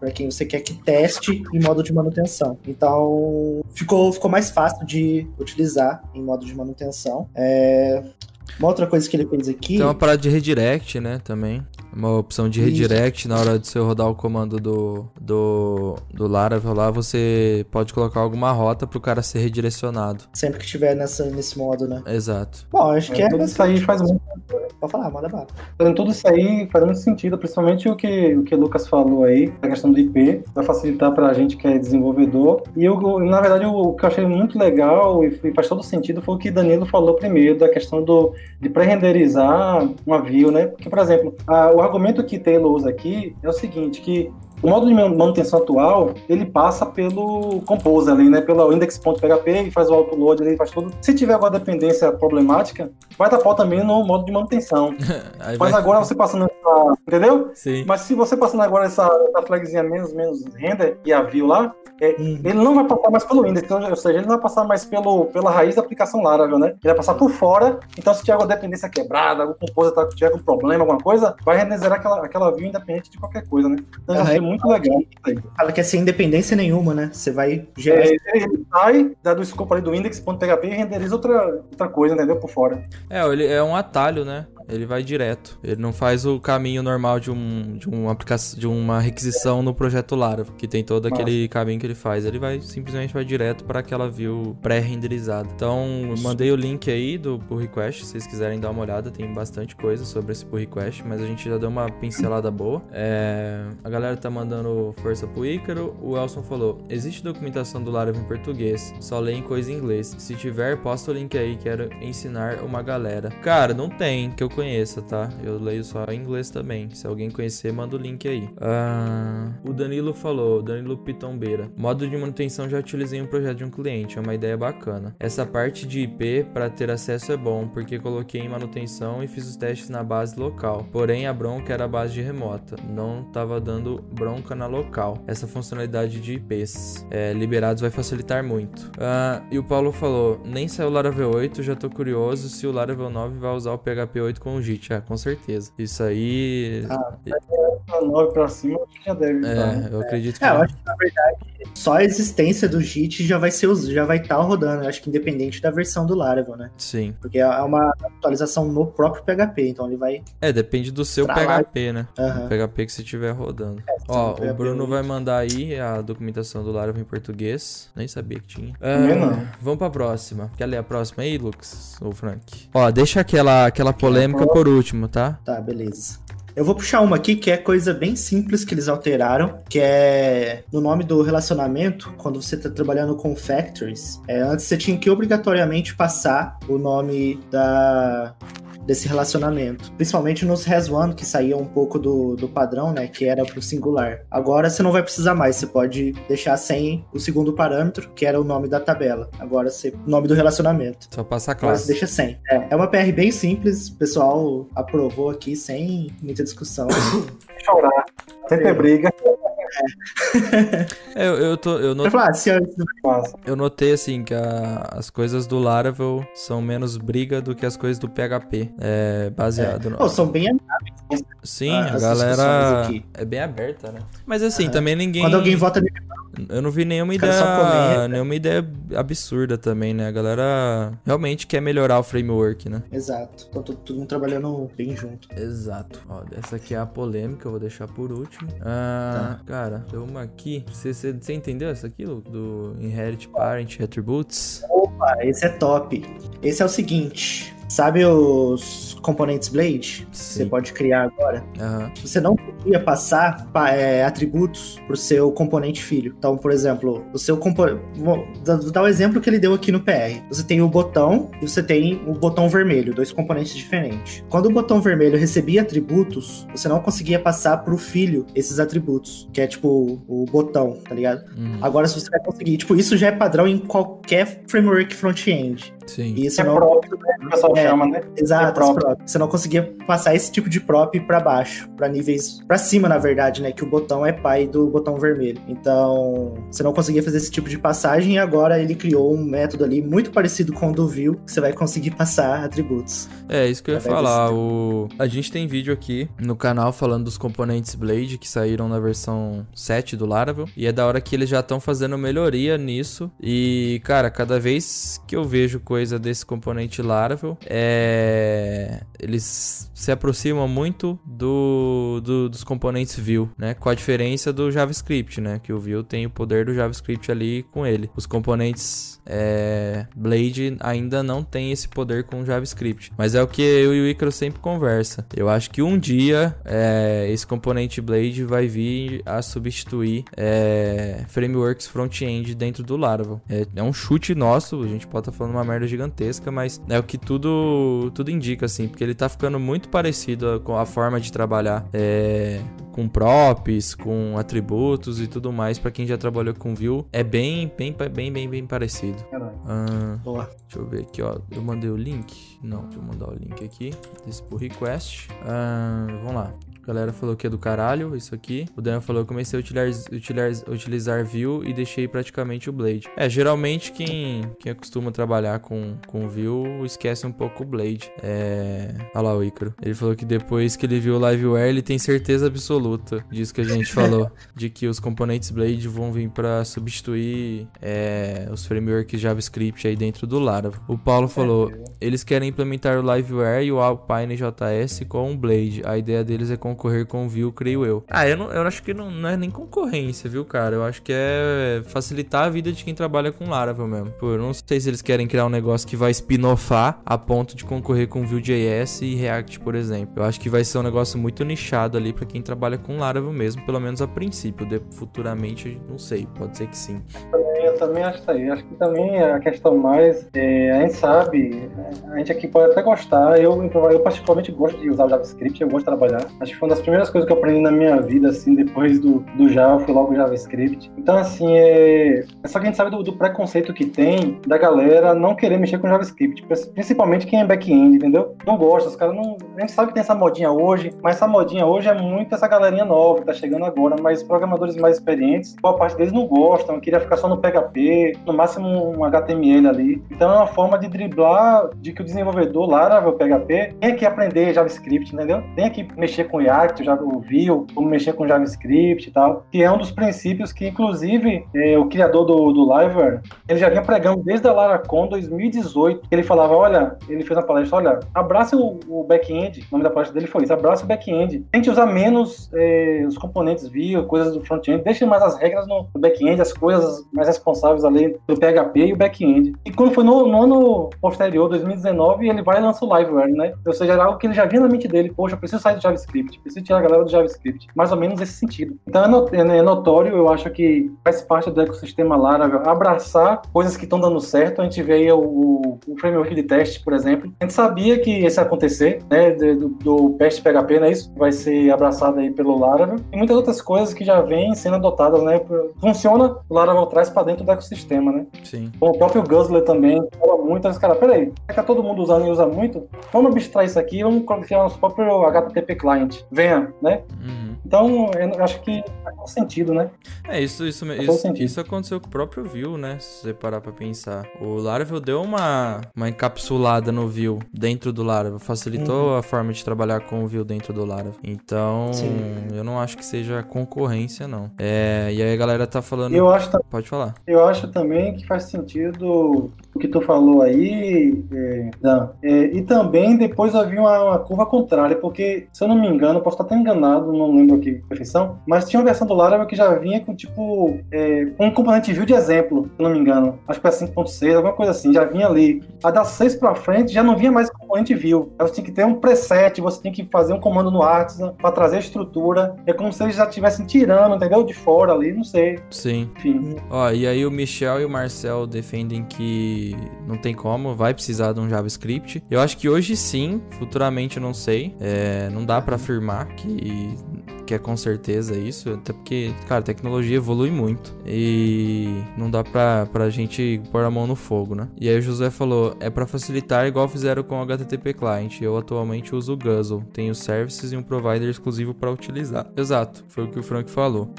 para quem você quer que teste em modo de manutenção. Então, ficou, ficou mais fácil de utilizar em modo de manutenção. É, uma outra coisa que ele fez aqui. Tem uma parada de redirect, né? Também. Uma opção de redirect Isso. na hora de você rodar o comando do, do, do Laravel lá, você pode colocar alguma rota pro cara ser redirecionado. Sempre que estiver nessa, nesse modo, né? Exato. Bom, acho que é. é tudo isso aí faz muito. Pode falar, manda bala. Tudo isso aí faz muito sentido, principalmente o que o que o Lucas falou aí, a questão do IP, vai facilitar pra gente que é desenvolvedor. E eu, na verdade, o, que eu achei muito legal e faz todo sentido foi o que Danilo falou primeiro, da questão do, de pré-renderizar uma view, né? Porque, por exemplo, a, o argumento que Taylor usa aqui é o seguinte, que o modo de manutenção atual, ele passa pelo Compose ali, né? Pelo index.php e faz o autoload ali, faz tudo. Se tiver alguma dependência problemática, vai dar pau também no modo de manutenção. Mas vai... agora você passando essa, entendeu? Sim. Mas se você passando agora essa, essa flagzinha menos, menos render e a view lá, é, hum. ele não vai passar mais pelo index, então, ou seja, ele não vai passar mais pelo, pela raiz da aplicação Laravel, né? Ele vai passar por fora, então se tiver alguma dependência quebrada, algum Compose tá, tiver algum problema, alguma coisa, vai renderizar aquela, aquela view independente de qualquer coisa, né? Então, eu achei muito legal. Fala que é sem independência nenhuma, né? Você vai gerar. É, ele sai do escopo ali do index.php e renderiza outra, outra coisa, entendeu? Por fora. É, ele é um atalho, né? Ele vai direto. Ele não faz o caminho normal de um de uma aplicação de uma requisição no projeto Laravel, que tem todo aquele Nossa. caminho que ele faz. Ele vai simplesmente vai direto para aquela view pré-renderizada. Então, eu mandei o link aí do pull request, se vocês quiserem dar uma olhada, tem bastante coisa sobre esse pull request, mas a gente já deu uma pincelada boa. É, a galera tá mandando força pro Ícaro. O Elson falou: "Existe documentação do Laravel em português, só leem coisa em inglês. Se tiver, posta o link aí, quero ensinar uma galera". Cara, não tem, que eu conheça, tá? Eu leio só em inglês também. Se alguém conhecer, manda o link aí. Uh, o Danilo falou, Danilo Pitombeira. Modo de manutenção já utilizei em um projeto de um cliente, é uma ideia bacana. Essa parte de IP para ter acesso é bom, porque coloquei em manutenção e fiz os testes na base local. Porém, a bronca era a base de remota, não tava dando bronca na local. Essa funcionalidade de IPs é, liberados vai facilitar muito. Uh, e o Paulo falou, nem saiu o Laravel 8, já tô curioso se o Laravel 9 vai usar o PHP 8 com o JIT, é, com certeza. Isso aí. Ah, 9 pra cima, acho que já deve. É, tá. eu acredito que. É, eu acho que na verdade só a existência do JIT já vai ser já vai estar tá rodando, eu acho que independente da versão do Laravel, né? Sim. Porque é uma atualização no próprio PHP, então ele vai. É, depende do seu. PHP, né? Aham. O PHP que você estiver rodando. É, Ó, então, o Bruno PHP vai mandar aí a documentação do Laravel em português. Nem sabia que tinha. Ah, não. Vamos pra próxima. Quer ler a próxima aí, Lucas? Ou Frank? Ó, deixa aquela, aquela polêmica por último, tá? Tá, beleza. Eu vou puxar uma aqui que é coisa bem simples que eles alteraram, que é no nome do relacionamento, quando você tá trabalhando com factories, é, antes você tinha que obrigatoriamente passar o nome da desse relacionamento, principalmente nos res one que saía um pouco do, do padrão, né, que era pro singular. Agora você não vai precisar mais, você pode deixar sem o segundo parâmetro, que era o nome da tabela. Agora você nome do relacionamento. Só passa a classe. você deixa sem. É, é uma PR bem simples, o pessoal aprovou aqui sem muita discussão. Chorar. Sempre briga. É, Eu, eu, tô, eu, not- eu- notei, assim, que a- as coisas do Laravel são menos briga do que as coisas do PHP. É baseado no... Pô, são bem Sim, Ah, a galera é bem aberta, né? Mas assim, Aham. também ninguém. Quando alguém vota Eu não vi nenhuma Os ideia. comentam. Nenhuma ideia absurda também, né? A galera realmente quer melhorar o framework, né? exato. Então todo, todo mundo trabalhando bem junto. Exato. Ó, essa aqui é a polêmica, eu vou deixar por último. Ah, cara, tem uma aqui. Você, você, você entendeu essa aqui, Lu? Do Inherit Parent Attributes? Opa, esse é top. Esse é o seguinte. Sabe os componentes Blade? que Você Sim. pode criar agora. Aham. Você não podia passar pa- é, atributos pro seu componente filho. Então, por exemplo, o seu componente. Vou dar- o exemplo que ele deu aqui no PR. Você tem o botão e você tem o botão vermelho, dois componentes diferentes. Quando o botão vermelho recebia atributos, você não conseguia passar pro filho esses atributos, que é tipo o botão, tá ligado? Uhum. Agora, se você vai conseguir, tipo, isso já é padrão em qualquer framework front-end. Sim. E isso É não. próprio, né? O pessoal É. chama, né? Exato, prop. prop. Você não conseguia passar esse tipo de prop pra baixo, pra níveis pra cima, na verdade, né? Que o botão é pai do botão vermelho. Então, você não conseguia fazer esse tipo de passagem e agora ele criou um método ali muito parecido com o do view, que você vai conseguir passar atributos. É, isso que eu ia falar. O... A gente tem vídeo aqui no canal falando dos componentes Blade que saíram na versão 7 do Laravel. E é da hora que eles já estão fazendo melhoria nisso. E, cara, cada vez que eu vejo coisa desse componente Laravel, é... eles se aproximam muito do, do- dos componentes Vue, né? Com a diferença do JavaScript, né? Que o Vue tem o poder do JavaScript ali com ele. Os componentes é, Blade ainda não tem esse poder com o JavaScript. Mas é o que eu e o Icaro sempre conversa. Eu acho que um dia é, esse componente Blade vai vir a substituir é, frameworks front-end dentro do Laravel. É, é um chute nosso, a gente pode estar falando uma merda gigantesca, mas é o que tudo, tudo indica, assim, porque ele tá ficando muito parecido com a forma de trabalhar. É, com props, com atributos e tudo mais, pra quem já trabalhou com Vue, é bem, bem, bem, bem, bem parecido. Ah, deixa eu ver aqui, ó. Eu mandei o link? Não, deixa eu mandar o link aqui. Desse por request. Ah, vamos lá. A galera falou que é do caralho, isso aqui. O Daniel falou que comecei a utilizar, utilizar, utilizar Vue e deixei praticamente o Blade. É, geralmente quem, quem acostuma trabalhar com, com Vue esquece um pouco o Blade. É. Olha lá o Icaro. Ele falou que depois que ele viu o Liveware, ele tem certeza absoluta disso que a gente falou. de que os componentes Blade vão vir pra substituir é, os frameworks JavaScript aí dentro do Laravel. O Paulo falou, eles querem implementar o Liveware e o Alpine JS com o Blade. A ideia deles é concorrer com o Vue, creio eu. Ah, eu, não, eu acho que não, não é nem concorrência, viu, cara? Eu acho que é facilitar a vida de quem trabalha com Laravel mesmo. Pô, eu não sei se eles querem criar um negócio que vai spin-offar a ponto de concorrer com Vue.js e React, por exemplo. Eu acho que vai ser um negócio muito nichado ali pra quem trabalha com Laravel mesmo, pelo menos a princípio. De, futuramente, não sei, pode ser que sim. Eu também acho isso aí. Acho que também a questão mais. é, a gente sabe, a gente aqui pode até gostar. Eu, eu particularmente gosto de usar o JavaScript, eu gosto de trabalhar. Acho que uma das primeiras coisas que eu aprendi na minha vida, assim, depois do, do Java, foi logo o JavaScript. Então, assim, é, é só que a gente sabe do, do preconceito que tem da galera não querer mexer com JavaScript, principalmente quem é back-end, entendeu? Não gosta, os caras não. A gente sabe que tem essa modinha hoje, mas essa modinha hoje é muito essa galerinha nova que tá chegando agora, mas programadores mais experientes, boa parte deles não gostam, queria ficar só no PHP no máximo um HTML ali. Então é uma forma de driblar de que o desenvolvedor Laravel PHP tem que aprender JavaScript, entendeu? Tem que mexer com React, já ouviu, como mexer com JavaScript e tal, que é um dos princípios que, inclusive, é, o criador do, do Liveware, ele já vinha pregando desde a LaraCon 2018, ele falava, olha, ele fez uma palestra, olha, abraça o, o back-end, o nome da palestra dele foi isso, abraça o back-end, tente usar menos é, os componentes via, coisas do front-end, deixe mais as regras no, no back-end, as coisas mais responsáveis ali do PHP e o back-end. E quando foi no, no, ano posterior, 2019, ele vai e lança o Liveware, né? Ou seja, era algo que ele já via na mente dele, poxa, eu preciso sair do JavaScript, preciso tirar a galera do JavaScript. Mais ou menos esse sentido. Então é, é, é notório, eu acho que faz parte do ecossistema Laravel abraçar coisas que estão dando certo. A gente vê aí o, o framework de teste, por exemplo. A gente sabia que isso ia acontecer, né? Do, do PEST PHP, né? Isso vai ser abraçado aí pelo Laravel. E muitas outras coisas que já vêm sendo adotadas, né? Funciona, o Laravel traz para dentro do ecossistema, né? Sim. Com o próprio Guzzler também, fala muito, mas, cara, peraí, é que tá todo mundo usando e usa muito, vamos abstrair isso aqui, vamos criar nosso próprio HTTP client. Venha, né? Uhum. Então, eu acho que faz sentido, né? É, isso, isso, Faz isso, isso aconteceu com o próprio Vue, né? Se você parar pra pensar. O Laravel deu uma, uma encapsulada no Vue dentro do Laravel. Facilitou a forma de trabalhar com o Vue dentro do Laravel. Então, Sim. eu não acho que seja concorrência, não. É, e aí a galera tá falando. Eu acho, Pode falar. eu acho também que faz sentido o que tu falou aí, é, Dan. É, e também depois havia uma, uma curva contrária, porque, se eu não me engano, posso estar até enganado, não lembro aqui a perfeição, mas tinha uma versão do Laravel que já vinha com, tipo, é, um componente view de exemplo, se eu não me engano. Acho que era 5.6, alguma coisa assim, já vinha ali. A da 6 pra frente já não vinha mais componente view. Aí você tinha que ter um preset, você tinha que fazer um comando no Artisan para trazer a estrutura. É como se eles já estivessem tirando, entendeu? De fora ali, não sei. Sim. Enfim. Ó, e aí o Michel e o Marcel defendem que não tem como, vai precisar de um JavaScript. Eu acho que hoje sim, futuramente eu não sei. É, não dá pra afirmar que, que é com certeza isso, até porque, cara, a tecnologia evolui muito e não dá pra, pra gente pôr a mão no fogo, né? E aí o José falou, é pra facilitar igual fizeram com o HTTP Client. Eu atualmente uso o Guzzle, tenho services e um provider exclusivo pra utilizar. Exato, foi o que o Frank falou.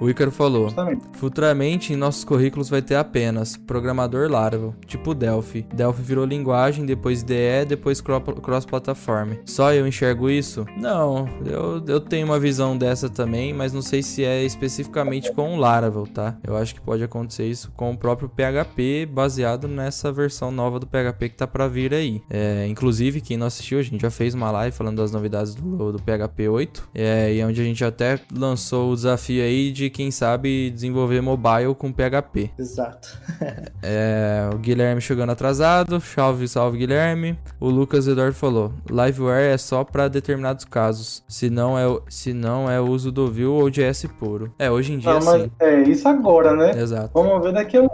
O Ícaro falou, Justamente. Futuramente, em nossos currículos vai ter apenas programador Laravel, tipo Delphi. Delphi virou linguagem, depois DE, depois cro- cross-platform. Só eu enxergo isso? Não, eu, eu tenho uma visão dessa também, mas não sei se é especificamente com o Laravel, tá? Eu acho que pode acontecer isso com o próprio PHP, baseado nessa versão nova do PHP que tá pra vir aí. É, inclusive, quem não assistiu, a gente já fez uma live falando das novidades do, do PHP 8, é, e onde a gente até lançou o desafio aí de, quem sabe, desenvolver mobile com PHP. Exato. É, o Guilherme chegando atrasado. Salve, salve, Guilherme. O Lucas Eduardo falou: Liveware é só pra determinados casos. Se não é, o- se não é uso do Vue ou JS puro. É, hoje em dia Não, mas sim. é isso agora, né? Exato. Vamos ver daqui a um.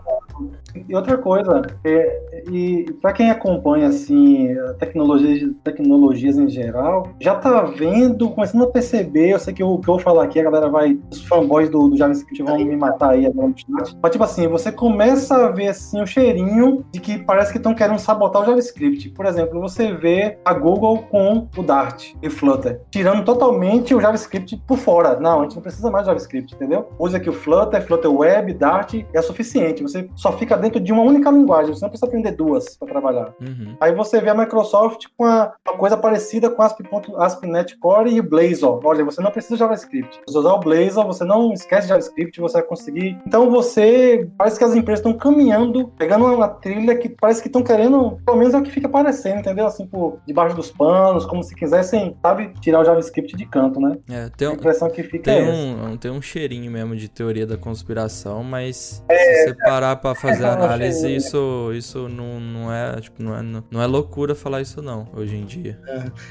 E outra coisa, é, e para quem acompanha assim tecnologias, tecnologias em geral, já tá vendo, começando a perceber. Eu sei que o que eu vou falar aqui, a galera vai, os fanboys do, do JavaScript vão me matar aí agora no chat. Mas tipo assim, você começa a ver assim o cheirinho de que parece que estão querendo sabotar o JavaScript. Por exemplo, você vê a Google com o Dart e Flutter, tirando totalmente o JavaScript por fora. Não, a gente não precisa mais de JavaScript, entendeu? Usa aqui o Flutter, Flutter Web, Dart, é suficiente. Você só fica dentro de uma única linguagem, você não precisa aprender duas para trabalhar. Uhum. Aí você vê a Microsoft com a- uma coisa parecida com ASP. ASP.NET Core e o Blazor. Olha, você não precisa de JavaScript. Se você usar o Blazor, você não esquece de JavaScript, você vai conseguir. Então você. Parece que as empresas estão caminhando, pegando uma trilha que parece que estão querendo, pelo menos é o que fica parecendo, entendeu? Assim, por debaixo dos panos, como se quisessem, sabe, tirar o JavaScript de canto, né? É, tem, A um- impressão que fica tem, é essa. um, tem um cheirinho mesmo de teoria da conspiração, mas se você parar pra fazer É um análise, cheirinho. isso, isso não, não é, tipo, não é, não é loucura falar isso não, hoje em dia.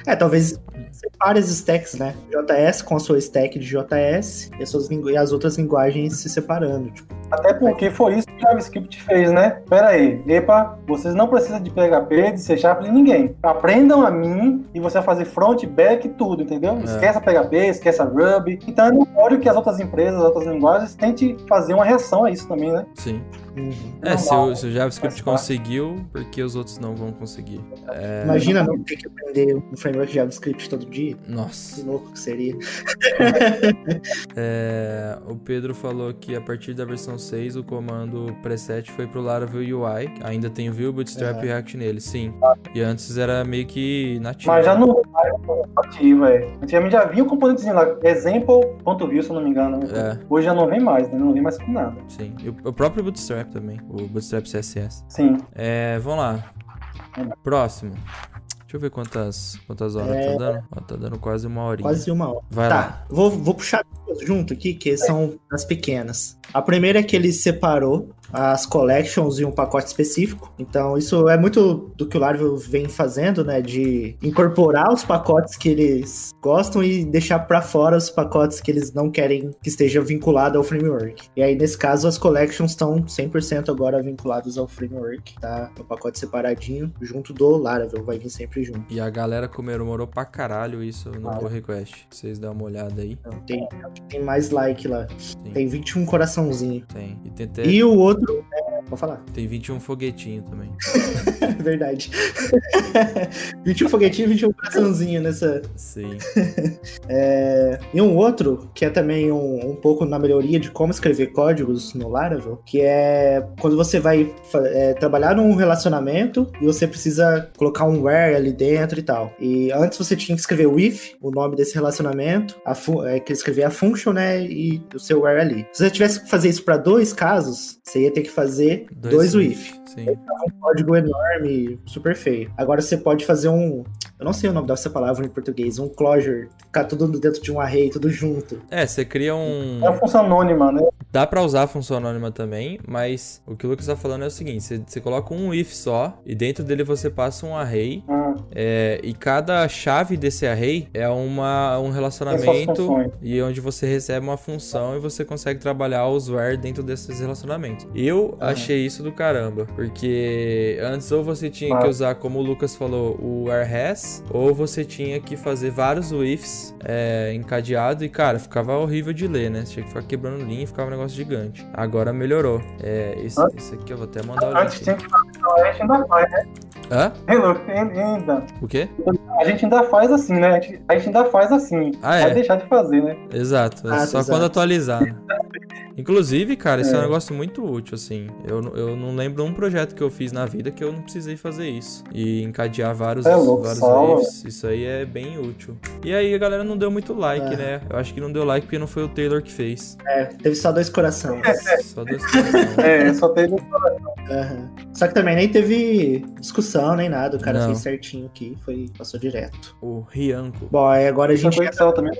É, talvez separe as stacks, né? JS com a sua stack de JS e as, suas lingu- e as outras linguagens se separando. Tipo, Até porque foi isso que o JavaScript fez, né? Pera aí, epa, vocês não precisam de PHP, de C Sharp, de ninguém. Aprendam a mim e você vai fazer front, back e tudo, entendeu? É. Esquece a PHP, esquece a Ruby. Então é notório que as outras empresas, as outras linguagens, tentem fazer uma reação a isso também, né? Sim. É, se o, se o JavaScript conseguiu, por que os outros não vão conseguir? É, Imagina não ter que aprender um framework de JavaScript todo dia. Que Nossa. louco que seria. É, o Pedro falou que a partir da versão 6 o comando preset foi pro Laravel UI. Ainda tem o Vue, Bootstrap É. e React nele, sim. E antes era meio que nativo. Mas já não vai ativo, é. Antigamente já vinha o componentezinho lá, example.view, se eu não me engano. É. Hoje já não vem mais, né? Não vem mais com nada. Sim. E o próprio Bootstrap também. O Bootstrap CSS. Sim. É, vamos lá. Próximo. Deixa eu ver quantas, quantas horas tá dando. Ó, tá dando quase uma horinha. Quase uma hora. Vai lá. Tá, vou, vou puxar junto aqui, que são as pequenas. A primeira é que ele separou as collections em um pacote específico. Então, isso é muito do que o Laravel vem fazendo, né? De incorporar os pacotes que eles gostam e deixar pra fora os pacotes que eles não querem que esteja vinculado ao framework. E aí, nesse caso, as collections estão 100% agora vinculadas ao framework, tá? No pacote separadinho, junto do Laravel, vai vir sempre junto. E a galera comemorou pra caralho isso no pull request. Vocês dão uma olhada aí. Tem, tem mais like lá. Tem 21 coraçãozinho. Tem. E tem, até- E o outro. É, vou falar. tem 21 foguetinho também. Verdade. 21 foguetinho e 21 coraçãozinho nessa. Sim. É, E um outro, que é também um, um pouco na melhoria de como escrever códigos no Laravel, que é quando você vai é, trabalhar num relacionamento e você precisa colocar um where ali dentro e tal. E antes você tinha que escrever with, o nome desse relacionamento, a é, que escrever a function, né, e o seu where ali. Se você tivesse que fazer isso para dois casos, você ia ter que fazer dois, with. Sim. um código enorme, super feio. Agora você pode fazer um. Eu não sei o nome dessa palavra em português, um closure, ficar tudo dentro de um array, tudo junto. É, você cria um. É uma função anônima, né? Dá pra usar a função anônima também, mas o que o Lucas tá falando é o seguinte: você, você coloca um if só e dentro dele você passa um array Ah, é, e cada chave desse array é uma, um é relacionamento e onde você recebe uma função e você consegue trabalhar os where dentro desses relacionamentos. Eu achei isso do caramba, porque antes ou você tinha que Ah. usar, como o Lucas falou, o where has, ou você tinha que fazer vários ifs é, encadeado e, cara, ficava horrível de ler, né? Você tinha que ficar quebrando linha e ficava um negócio gigante. Agora melhorou. É, esse, Ah. esse aqui eu vou até mandar o Antes link. tinha que fazer, a gente ainda faz, né? Hã? Hello, ainda. O quê? A gente ainda faz assim, né? A gente, a gente ainda faz assim. Ah, é? Vai deixar de fazer, né? Exato, é Ah, só exato. quando atualizar. né? Inclusive, cara, isso é. um É. negócio muito útil, assim. Eu, não- eu não lembro um projeto que eu fiz na vida que eu não precisei fazer isso. E encadear vários, É louco, vários waves. Isso aí é bem útil. E aí a galera não deu muito like, É. né? Eu acho que não deu like porque não foi o Taylor que fez. É, teve só dois corações. Só dois coração. É, só teve. Aham. Só que também nem teve discussão nem nada, o cara Não. fez certinho aqui, foi, passou direto. o Rianco. Bom, aí agora a gente. sal também.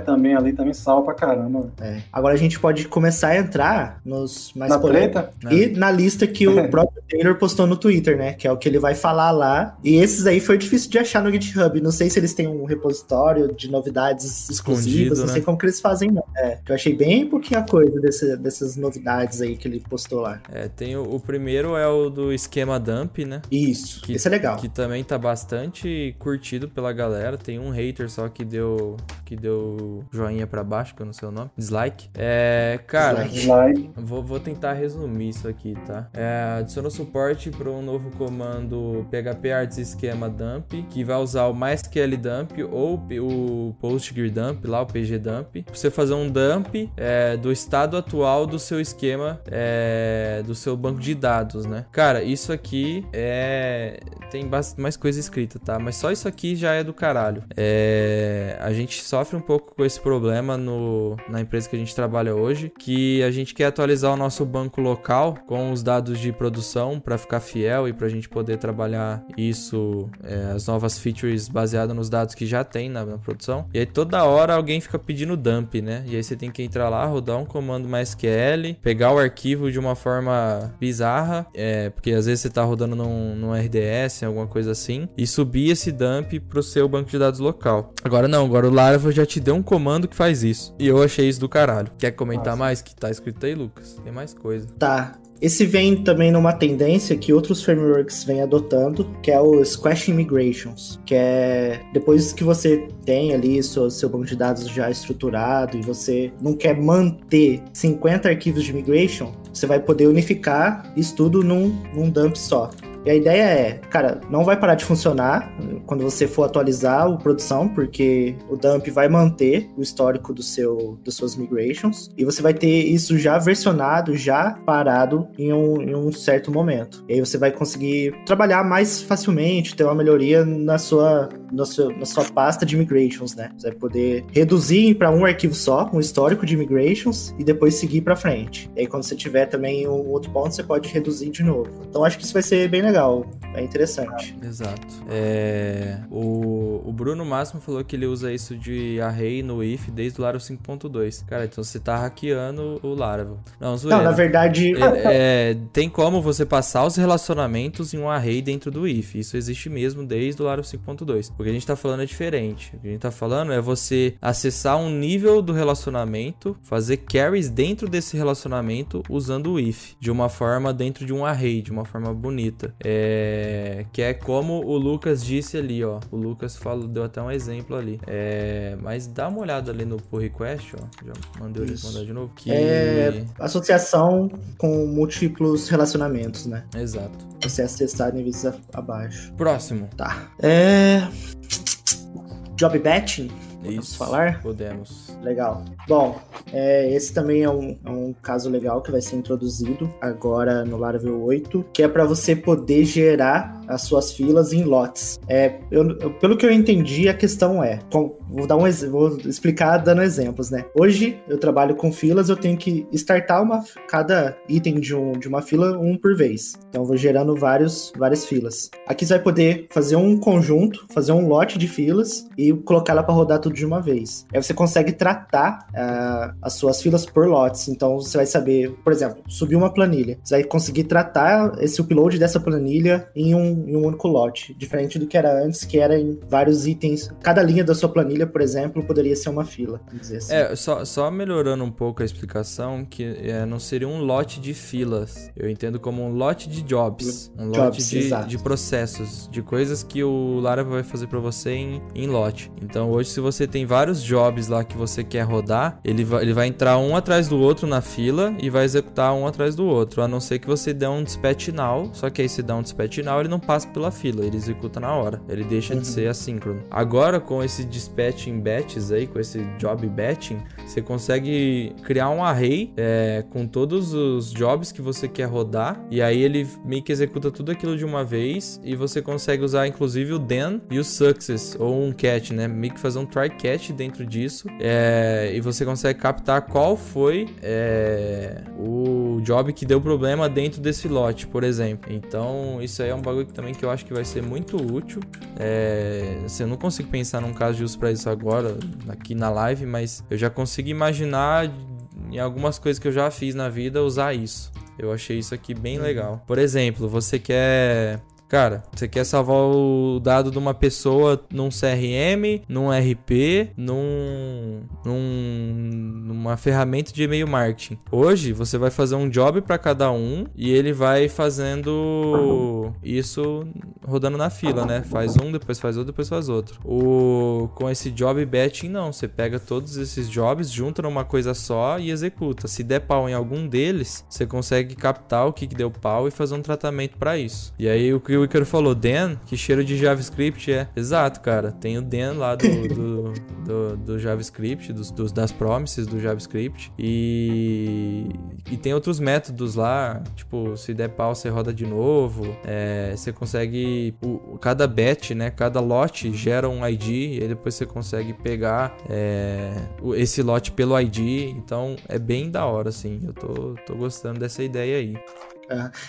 Também ali, também sal pra caramba. é, agora a gente pode começar a entrar nos mais Na polêmicos. treta? E na lista que o próprio Taylor postou no Twitter, né? Que é o que ele vai falar lá. E esses aí foi difícil de achar no GitHub. Não sei se eles têm um repositório de novidades exclusivas. Escondido, não né? sei como que eles fazem, não. É, que eu achei bem pouquinha coisa desse- dessas novidades aí que ele postou lá. É, tem o, o primeiro é o do esquema dump, né? Isso. Que- Esse é legal. Que também tá bastante curtido pela galera. Tem um hater só que deu que deu joinha pra baixo, que eu não sei o nome. Dislike. É, cara, Dislike. Vou, vou tentar resumir isso aqui, tá? É, adiciona suporte para um novo comando PHP Arts Esquema Dump, que vai usar o MySQL Dump ou o PostgreDump, dump, lá o PG Dump, pra você fazer um dump é, do estado atual do seu esquema, é, do seu banco de dados, né? Cara, isso aqui é tem mais coisa escrita, tá? Mas só isso aqui já é do caralho. É, a gente sofre um pouco com esse problema no, na empresa que a gente trabalha hoje, que a gente quer atualizar o nosso banco local com os dados de produção para ficar fiel e para a gente poder trabalhar isso, é, as novas features baseadas nos dados que já tem na, na produção. E aí toda hora alguém fica pedindo dump, né? E aí você tem que entrar lá, rodar um comando MySQL, pegar o arquivo de uma forma bizarra, é, porque às vezes você tá rodando num, num RDS, alguma coisa assim, e subir esse dump pro seu banco de dados local. Agora não, agora o Laravel já te deu um comando que faz isso. E eu achei isso do caralho. Quer comentar Nossa. mais? Que tá escrito aí, Lucas? Tem mais coisa. Tá. Esse vem também numa tendência que outros frameworks vêm adotando, que é o Squash Migrations, que é depois que você tem ali seu, seu banco de dados já estruturado e você não quer manter 50 arquivos de migration, você vai poder unificar isso tudo num, num dump só. E a ideia é, cara, não vai parar de funcionar quando você for atualizar o produção, porque o dump vai manter o histórico do seu, das suas migrations, e você vai ter isso já versionado, já parado em um, em um certo momento. E aí você vai conseguir trabalhar mais facilmente, ter uma melhoria na sua, na sua, na sua pasta de migrations, né? Você vai poder reduzir para um arquivo só, um histórico de migrations, e depois seguir para frente. E aí quando você tiver também um outro ponto, você pode reduzir de novo. Então acho que isso vai ser bem legal legal, é interessante. Exato. É, o, o Bruno Máximo falou que ele usa isso de array no if desde o Laravel 5.2. Cara, então você tá hackeando o Laravel. Não, zoeira. Não, na verdade... É, é, tem como você passar os relacionamentos em um array dentro do if. Isso existe mesmo desde o Laravel 5.2. O que a gente tá falando é diferente. O que a gente tá falando é você acessar um nível do relacionamento, fazer carries dentro desse relacionamento usando o if. De uma forma dentro de um array, de uma forma bonita. É, que é como o Lucas disse ali, ó. O Lucas falou, deu até um exemplo ali. É, mas dá uma olhada ali no pull request, ó. Já mandei ele responder de novo. Que... É associação com múltiplos relacionamentos, né? Exato. Você acessar níveis abaixo. Próximo. Tá. É. Job batching. Isso. falar? Podemos. Legal. Bom, é, esse também é um, é um, caso legal que vai ser introduzido agora no Laravel 8, que é para você poder gerar as suas filas em lotes. É, eu, pelo que eu entendi, a questão é, com, vou dar um vou explicar dando exemplos, né? Hoje eu trabalho com filas, eu tenho que startar uma cada item de, um, de uma fila um por vez. Então eu vou gerando vários várias filas. Aqui você vai poder fazer um conjunto, fazer um lote de filas e colocar ela para rodar tudo de uma vez. Aí você consegue tratar uh, as suas filas por lotes. Então você vai saber, por exemplo, subir uma planilha. Você vai conseguir tratar esse upload dessa planilha em um, em um único lote, diferente do que era antes, que era em vários itens. Cada linha da sua planilha, por exemplo, poderia ser uma fila. Assim. É, só, só melhorando um pouco a explicação, que é, não seria um lote de filas. Eu entendo como um lote de jobs. Um jobs, lote de, de processos, de coisas que o Laravel vai fazer para você em, em lote. Então hoje, se você tem vários jobs lá que você quer rodar, ele vai, ele vai entrar um atrás do outro na fila e vai executar um atrás do outro, a não ser que você dê um dispatch now, só que aí se dá um dispatch now, ele não passa pela fila, ele executa na hora, ele deixa uhum. de ser assíncrono. Agora, com esse dispatch em batches aí, com esse job batching, você consegue criar um array é, com todos os jobs que você quer rodar, e aí ele meio que executa tudo aquilo de uma vez, e você consegue usar inclusive o then e o success, ou um catch, né? Meio que fazer um try catch dentro disso é, e você consegue captar qual foi é, o job que deu problema dentro desse lote, por exemplo. Então, isso aí é um bagulho que, também que eu acho que vai ser muito útil. É, assim, eu não consigo pensar num caso de uso para isso agora, aqui na live, mas eu já consigo imaginar em algumas coisas que eu já fiz na vida usar isso. Eu achei isso aqui bem legal. Por exemplo, você quer Cara, você quer salvar o dado de uma pessoa num CRM, num RP, num, num numa ferramenta de e-mail marketing. Hoje você vai fazer um job para cada um e ele vai fazendo isso rodando na fila, né? Faz um, depois faz outro, depois faz outro. O com esse job batching não, você pega todos esses jobs, junta numa coisa só e executa. Se der pau em algum deles, você consegue captar o que, que deu pau e fazer um tratamento para isso. E aí o que o Icaro falou, Dan, que cheiro de JavaScript é. Exato, cara. Tem o Dan lá do, do, do, do JavaScript, dos, dos, das promises do JavaScript. E, e tem outros métodos lá, tipo, se der pau, você roda de novo. É, você consegue. O, cada batch, né? Cada lote gera um ID e depois você consegue pegar é, esse lote pelo ID. Então é bem da hora, assim. Eu tô, tô gostando dessa ideia aí.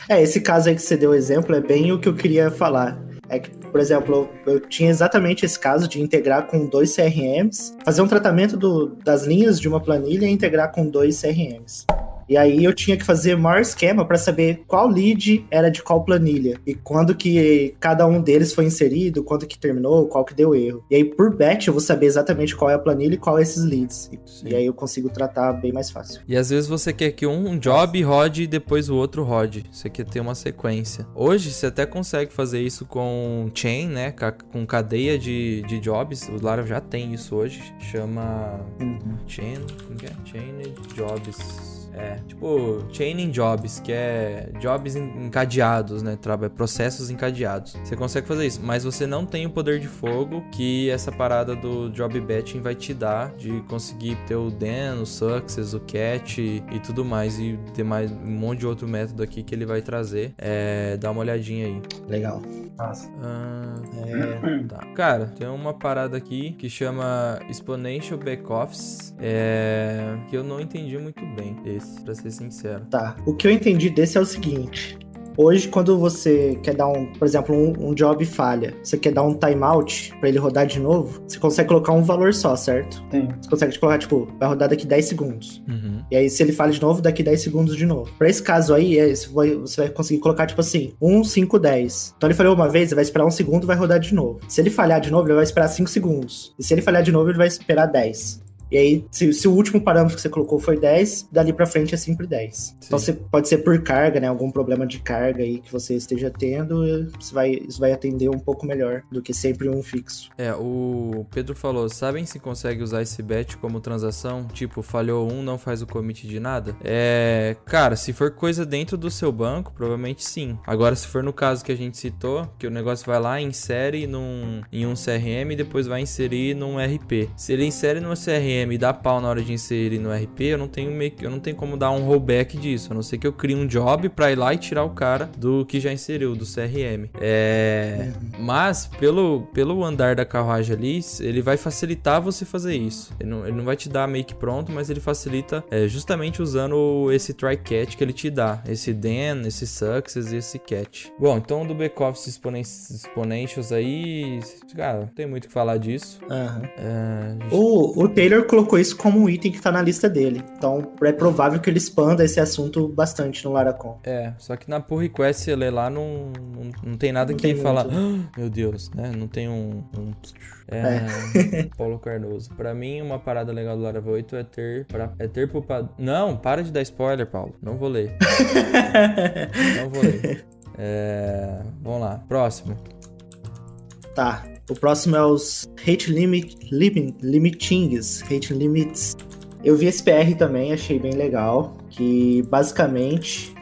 É, esse caso aí que você deu exemplo é bem o que eu queria falar. É que, por exemplo, eu, eu, tinha exatamente esse caso de integrar com dois CRMs, fazer um tratamento do, das linhas de uma planilha e integrar com dois CRMs. E aí eu tinha que fazer o maior esquema para saber qual lead era de qual planilha e quando que cada um deles foi inserido, quando que terminou, qual que deu erro. E aí por batch eu vou saber exatamente qual é a planilha e qual é esses leads. E, e aí eu consigo tratar bem mais fácil. E às vezes você quer que um job rode e depois o outro rode. Você quer ter uma sequência. Hoje você até consegue fazer isso com chain, né? Com cadeia de, de jobs. O Laravel já tem isso hoje. Chama uhum. chain, é? chain jobs. É, tipo, chaining jobs, que é jobs encadeados, né? Trabalho, processos encadeados. Você consegue fazer isso, mas você não tem o poder de fogo que essa parada do job batching vai te dar de conseguir ter o den, o success, o catch e, e tudo mais. E ter mais um monte de outro método aqui que ele vai trazer. É, dá uma olhadinha aí. Legal. Nossa. Ah, é, tá. Cara, tem uma parada aqui que chama Exponential Backoffice, é, que eu não entendi muito bem esse desse, pra ser sincero. Tá. O que eu entendi desse é o seguinte. Hoje, quando você quer dar um, por exemplo, um, um job falha, você quer dar um timeout para ele rodar de novo, você consegue colocar um valor só, certo? Sim. Você consegue colocar, tipo, vai rodar daqui 10 segundos. Uhum. E aí, se ele falha de novo, daqui 10 segundos de novo. Pra esse caso aí, é, você vai, você vai conseguir colocar, tipo assim, 1, 5, 10. Então ele falhou uma vez, ele vai esperar um segundo e vai rodar de novo. Se ele falhar de novo, ele vai esperar 5 segundos. E se ele falhar de novo, ele vai esperar 10. E aí, se, se, o último parâmetro que você colocou foi 10, dali para frente é sempre 10. Sim. Então você pode ser por carga, né? Algum problema de carga aí que você esteja tendo, você vai, isso vai atender um pouco melhor do que sempre um fixo. É, o Pedro falou: sabem se consegue usar esse batch como transação? Tipo, falhou um, não faz o commit de nada? É. Cara, se for coisa dentro do seu banco, provavelmente sim. Agora, se for no caso que a gente citou, que o negócio vai lá, insere num, em um CRM e depois vai inserir num RP. Se ele insere num CRM me dá pau na hora de inserir no RP, eu não tenho meio, eu não tenho como dar um rollback disso. A não ser que eu crie um job para ir lá e tirar o cara do que já inseriu, do CRM. É, mas pelo, pelo andar da carruagem ali, ele vai facilitar você fazer isso. Ele não, ele não vai te dar meio que pronto, mas ele facilita é, justamente usando esse try catch que ele te dá. Esse den, esse success e esse catch. Bom, então do back-office exponentials aí, cara, não tem muito o que falar disso. Uhum. É, gente... o, o Taylor colocou isso como um item que tá na lista dele. Então é provável que ele expanda esse assunto bastante no Laracon. É, só que na pull request você lê lá, não, não, não tem nada não que fala, ah, meu Deus, né? Não tem um. um... É, é. Paulo Cardoso. Pra mim, uma parada legal do Laravel 8 é ter. Pra, é ter pro Não, para de dar spoiler, Paulo. Não vou ler. não vou ler. É, vamos lá, próximo. Tá. O próximo é os Hate Limit, limit Limitings. Hate Limits. Eu vi esse PR também, achei bem legal. Que basicamente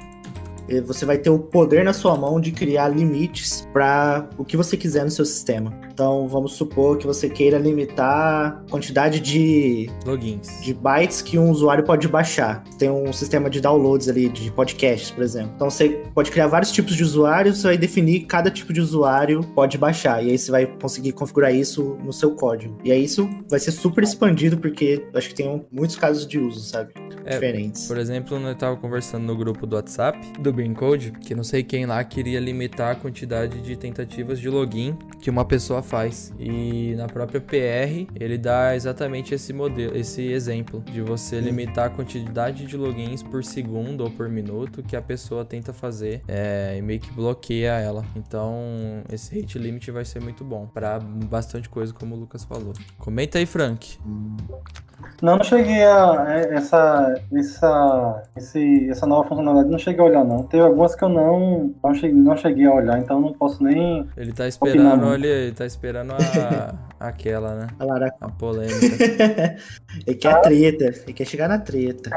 eh, você vai ter o poder na sua mão de criar limites para o que você quiser no seu sistema. Então, vamos supor que você queira limitar a quantidade de logins, de bytes que um usuário pode baixar. Tem um sistema de downloads ali de podcasts, por exemplo. Então, você pode criar vários tipos de usuários, você vai definir cada tipo de usuário pode baixar e aí você vai conseguir configurar isso no seu código. E aí isso vai ser super expandido porque acho que tem muitos casos de uso, sabe? É, Diferentes. Por exemplo, eu estava conversando no grupo do WhatsApp do Bean Code, que não sei quem lá queria limitar a quantidade de tentativas de login que uma pessoa faz. E na própria PR, ele dá exatamente esse modelo, esse exemplo de você limitar a quantidade de logins por segundo ou por minuto que a pessoa tenta fazer é, e meio que bloqueia ela. Então, esse rate limit vai ser muito bom para bastante coisa, como o Lucas falou. Comenta aí, Frank. Não, não cheguei a é, essa, essa, esse, essa nova funcionalidade, não cheguei a olhar não. Teve algumas que eu não, não, cheguei, não cheguei a olhar, então não posso nem. Ele tá esperando, olha, ele tá esperando a, aquela, né? A, a polêmica. ele quer a treta, ele quer chegar na treta.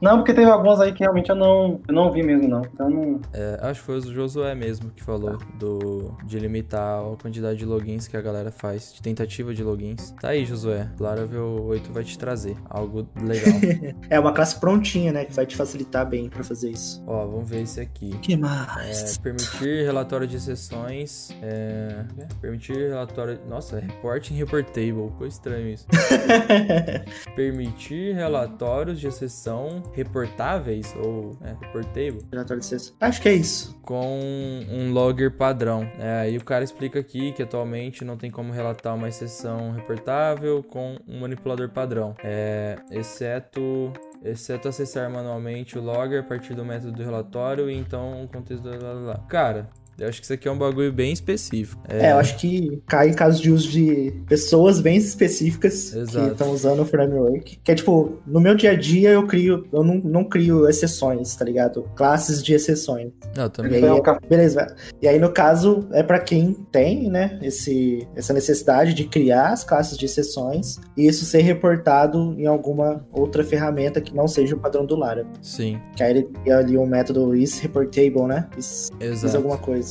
Não, porque teve algumas aí que realmente eu não, eu não vi mesmo, não. Então não... É, acho que foi o Josué mesmo que falou do, de limitar a quantidade de logins que a galera faz, de tentativa de logins. Tá aí, Josué. Laravel 8 vai te trazer algo legal. é uma classe prontinha, né? Que vai te facilitar bem pra fazer isso. Ó, vamos ver esse aqui. que mais? É, permitir relatório de sessões. É, permitir relatório. Nossa, reporting reportable. Ficou estranho isso. permitir relatórios de sessão reportáveis ou é, reportable. Relatório de sessão. Acho que é isso. Com um logger padrão. É, aí o cara explica aqui que atualmente não tem como relatar uma exceção reportável com um manipulador padrão. É, exceto exceto acessar manualmente o logger a partir do método do relatório e então o contexto do lá, lá, lá. Cara, eu acho que isso aqui é um bagulho bem específico. É, eu acho que cai em caso de uso de pessoas bem específicas Exato. que estão usando o framework. Que é tipo, no meu dia a dia eu crio, eu não, não crio exceções, tá ligado? Classes de exceções. Não, E também. aí, Então, ca- beleza. E aí, no caso, é pra quem tem, né, esse, essa necessidade de criar as classes de exceções e isso ser reportado em alguma outra ferramenta que não seja o padrão do Laravel. Sim, Que aí ele cria ali um método isReportable, né? Is, is exato. alguma coisa.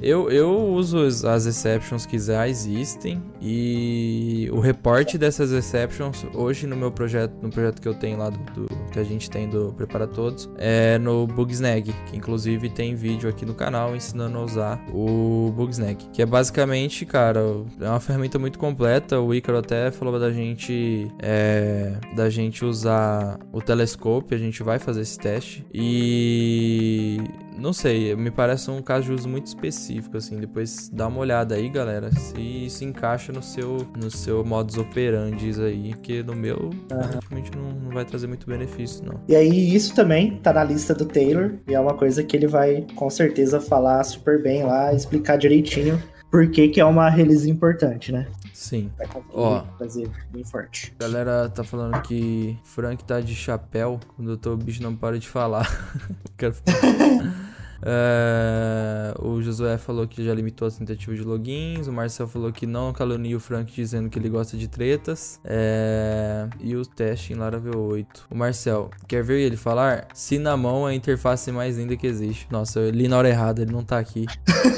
Eu, eu uso as exceptions que já existem e o reporte dessas exceptions hoje no meu projeto, no projeto que eu tenho lá do, do- que a gente tem do Prepara Todos, é no Bugsnag, que inclusive tem vídeo aqui no canal ensinando a usar o Bugsnag, que é basicamente, cara, é uma ferramenta muito completa. O Ícaro até falou da gente é, da gente usar o telescope, a gente vai fazer esse teste e não sei, me parece um caso de uso muito específico, assim. Depois dá uma olhada aí, galera, se isso encaixa no seu, no seu modus operandi aí, porque no meu, praticamente não, não vai trazer muito benefício, não. E aí, isso também tá na lista do Taylor e é uma coisa que ele vai com certeza falar super bem lá, explicar direitinho por que, que é uma release importante, né? Sim. Vai Ó. fazer bem forte. A galera tá falando que Frank tá de chapéu quando o bicho não para de falar. Quero falar. É, o Josué falou que já limitou as tentativas de logins. O Marcel falou que não calunia o Frank dizendo que ele gosta de tretas. É, e o teste em Laravel 8. O Marcel, quer ver ele falar? Cinnamon é a interface mais linda que existe. Nossa, eu li na hora errada, ele não tá aqui.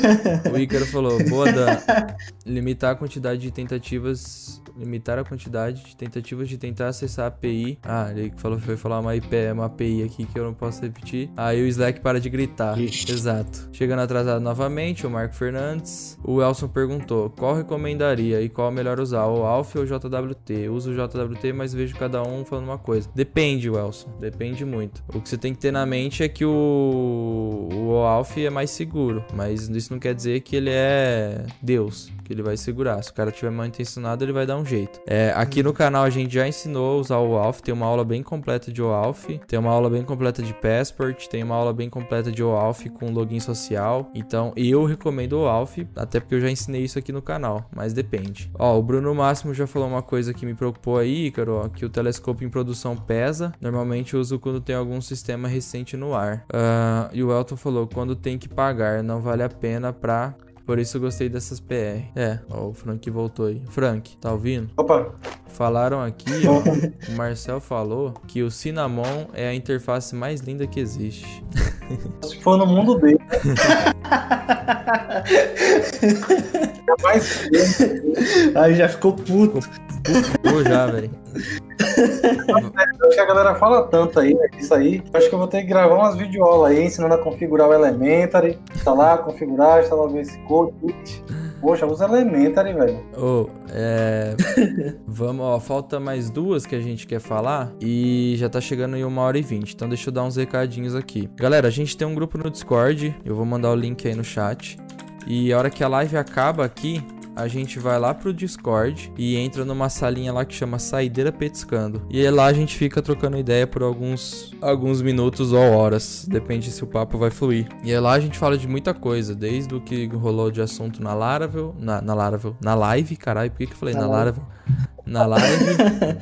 o Ícaro falou: Boa, Dan. Limitar a quantidade de tentativas. Limitar a quantidade de tentativas de tentar acessar a API. Ah, ele falou foi falar uma, IP, uma API aqui que eu não posso repetir. Aí o Slack para de gritar. Exato. Chegando atrasado novamente, o Marco Fernandes. O Elson perguntou: qual recomendaria e qual melhor usar, o Alf ou o JWT? Uso o JWT, mas vejo cada um falando uma coisa. Depende, Elson. Depende muito. O que você tem que ter na mente é que o, o Alf é mais seguro, mas isso não quer dizer que ele é Deus, que ele vai segurar. Se o cara tiver mal intencionado, ele vai dar um jeito. É, aqui no canal a gente já ensinou a usar o OAuth, tem uma aula bem completa de OAuth, tem uma aula bem completa de Passport, tem uma aula bem completa de OAuth com login social. Então, eu recomendo o OAuth, até porque eu já ensinei isso aqui no canal, mas depende. Ó, o Bruno Máximo já falou uma coisa que me preocupou aí, Ícaro, ó, que o telescópio em produção pesa. Normalmente eu uso quando tem algum sistema recente no ar. Ah, e o Elton falou, quando tem que pagar, não vale a pena pra... Por isso eu gostei dessas PR. É, ó, o Frank voltou aí. Frank, tá ouvindo? Opa, Falaram aqui, ó, o Marcel falou que o Cinnamon é a interface mais linda que existe. se for no mundo dele. é mais Aí já ficou puto. Pô, já, velho. Acho que a galera fala tanto aí, né, isso aí. Acho que eu vou ter que gravar umas videoaulas aí, ensinando a configurar o Elementary, instalar, configurar, instalar o VS Code. Poxa, usa Elementary, velho. Ô, é. Vamos, ó, falta mais duas que a gente quer falar e já tá chegando em uma hora e vinte. Então deixa eu dar uns recadinhos aqui. Galera, a gente tem um grupo no Discord, eu vou mandar o link aí no chat. E a hora que a live acaba aqui, a gente vai lá pro Discord e entra numa salinha lá que chama Saideira Petiscando. E lá a gente fica trocando ideia por alguns, alguns minutos ou horas, depende se o papo vai fluir. E lá a gente fala de muita coisa, desde o que rolou de assunto na Laravel, na, na Laravel, na live, caralho, por que, que eu falei Na na, live. Laravel? Na live,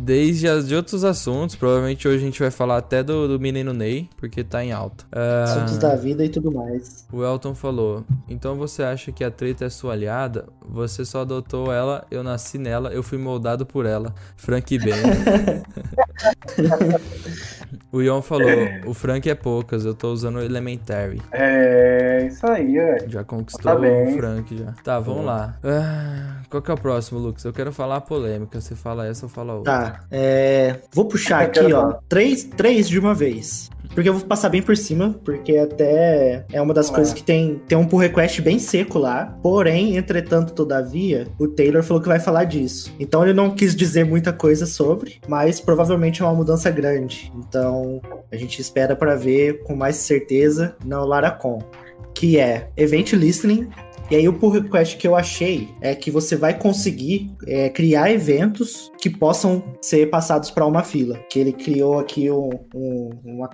desde as de outros assuntos, provavelmente hoje a gente vai falar até do, do menino Ney, porque tá em alta. Ah, Assuntos da vida e tudo mais. O Elton falou: Então você acha que a treta é sua aliada? Você só adotou ela, eu nasci nela, eu fui moldado por ela. Frank bem. o Ion falou: O Frank é poucas, eu tô usando o Elementary. É isso aí, velho. Já conquistou Tá bem. o Frank já. Tá, vamos lá. Ah, qual que é o próximo, Lucas? Eu quero falar a polêmica. Você fala essa, eu falo a outra. Tá, é... Vou puxar Eu aqui, quero ó, três, três de uma vez. Porque eu vou passar bem por cima, porque até é uma das Vamos coisas que tem, tem um pull request bem seco lá. Porém, entretanto, todavia, o Taylor falou que vai falar disso. Então ele não quis dizer muita coisa sobre, mas provavelmente é uma mudança grande. Então a gente espera para ver com mais certeza no Laracon. Que é Event Listening E aí o pull request que eu achei é que você vai conseguir é, criar eventos que possam ser passados para uma fila. Que ele criou aqui um, um, uma,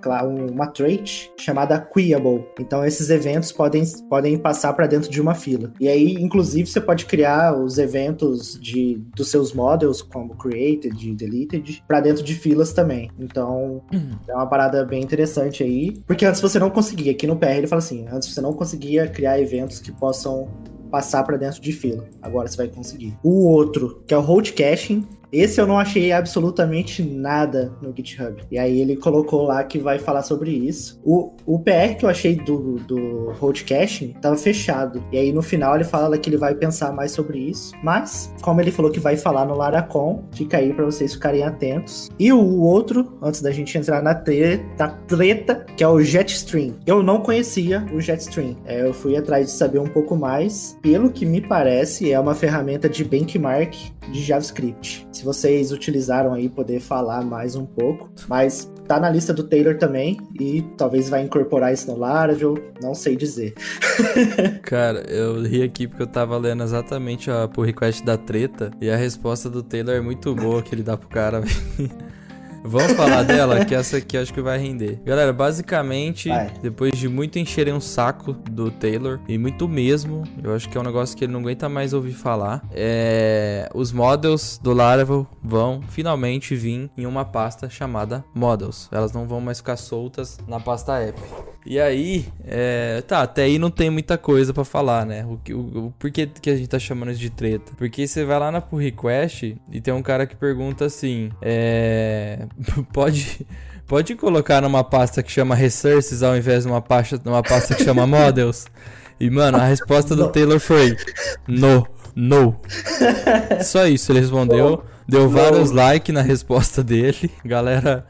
uma trait chamada Queable. Então esses eventos podem, podem passar para dentro de uma fila. E aí, inclusive, você pode criar os eventos de, dos seus models, como created, deleted, para dentro de filas também. Então, é uma parada bem interessante aí. Porque antes você não conseguia. Aqui no PR ele fala assim: antes você não conseguia criar eventos que possam passar para dentro de fila. Agora você vai conseguir. O outro, que é o Hold Caching, esse eu não achei absolutamente nada no GitHub. E aí ele colocou lá que vai falar sobre isso. O, o PR que eu achei do, do Caching tava fechado. E aí no final ele fala que ele vai pensar mais sobre isso. Mas, como ele falou que vai falar no Laracon, fica aí para vocês ficarem atentos. E o outro, antes da gente entrar na treta, treta que é o Jetstream. Eu não conhecia o Jetstream. É, eu fui atrás de saber um pouco mais. Pelo que me parece, é uma ferramenta de benchmark de JavaScript se vocês utilizaram aí, poder falar mais um pouco. Mas tá na lista do Taylor também e talvez vai incorporar isso no Laravel, não sei dizer. Cara, eu ri aqui porque eu tava lendo exatamente a pull request da treta e a resposta do Taylor é muito boa que ele dá pro cara. Vamos falar dela, que essa aqui acho que vai render. Galera, basicamente, vai. depois de muito encherem um saco do Taylor, e muito mesmo, eu acho que é um negócio que ele não aguenta mais ouvir falar, é... os models do Laravel vão finalmente vir em uma pasta chamada Models. Elas não vão mais ficar soltas na pasta app. E aí, é... tá, até aí não tem muita coisa para falar, né? O, o, o, por que, que a gente tá chamando isso de treta? Porque você vai lá na pull request e tem um cara que pergunta assim, é... pode, pode colocar numa pasta que chama Resources ao invés de uma pasta, numa pasta que chama Models? E, mano, a resposta do Taylor foi: No, no. Só isso, ele respondeu. Deu vários likes na resposta dele. Galera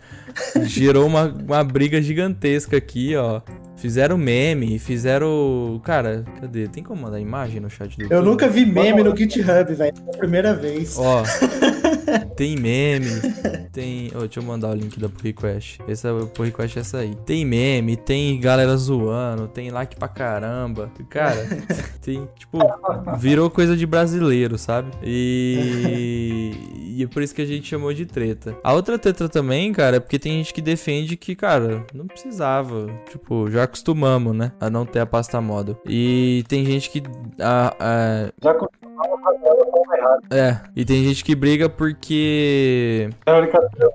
gerou uma, uma briga gigantesca aqui, ó. Fizeram meme, fizeram. Cara, cadê? Tem como mandar imagem no chat do Eu nunca vi meme no GitHub, velho. É a primeira vez. Ó. tem meme. Tem. Oh, deixa eu mandar o link da pull request. Essa pull request é essa aí. Tem meme, tem galera zoando, tem like pra caramba. Cara, tem. Tipo, virou coisa de brasileiro, sabe? E. e é por isso que a gente chamou de treta. A outra treta também, cara, é porque tem gente que defende que, cara, não precisava. Tipo, já acostumamos, né? A não ter a pasta model. E tem gente que. A, a... Já acostumamos é, e tem gente que briga porque.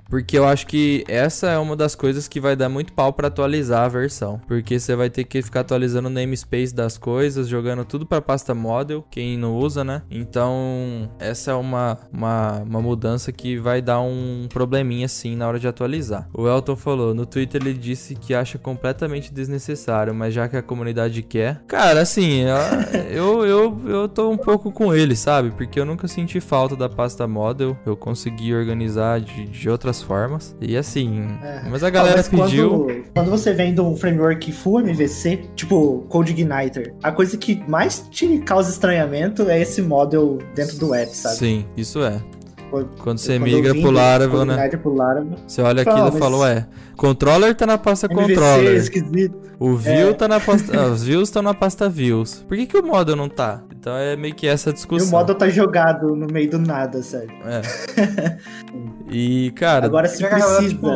Porque eu acho que essa é uma das coisas que vai dar muito pau para atualizar a versão. Porque você vai ter que ficar atualizando o namespace das coisas, jogando tudo pra pasta model, quem não usa, né? Então, essa é uma, uma, uma mudança que vai dar um probleminha assim na hora de atualizar. O Elton falou, no Twitter ele disse que acha completamente desnecessário, mas já que a comunidade quer. Cara, assim, eu, eu, eu tô um pouco com ele, sabe? Porque eu nunca senti falta da pasta model. Eu consegui organizar de, de outras formas. E assim. É. Mas a galera mas pediu. Quando, você vem um framework full MVC, tipo CodeIgniter, a coisa que mais te causa estranhamento é esse model dentro do app, sabe? Sim, isso é. Quando você quando migra pro Laravel, né? Pro Laravel, você olha aquilo e fala, ué, controller tá na pasta MVC, controller. Esquisito. O view é. tá na pasta. Ah, os views estão na pasta views. Por que, que o model não tá? Então é meio que essa discussão. E o model tá jogado no meio do nada, sério. É. e, cara. Agora se precisa. Tipo,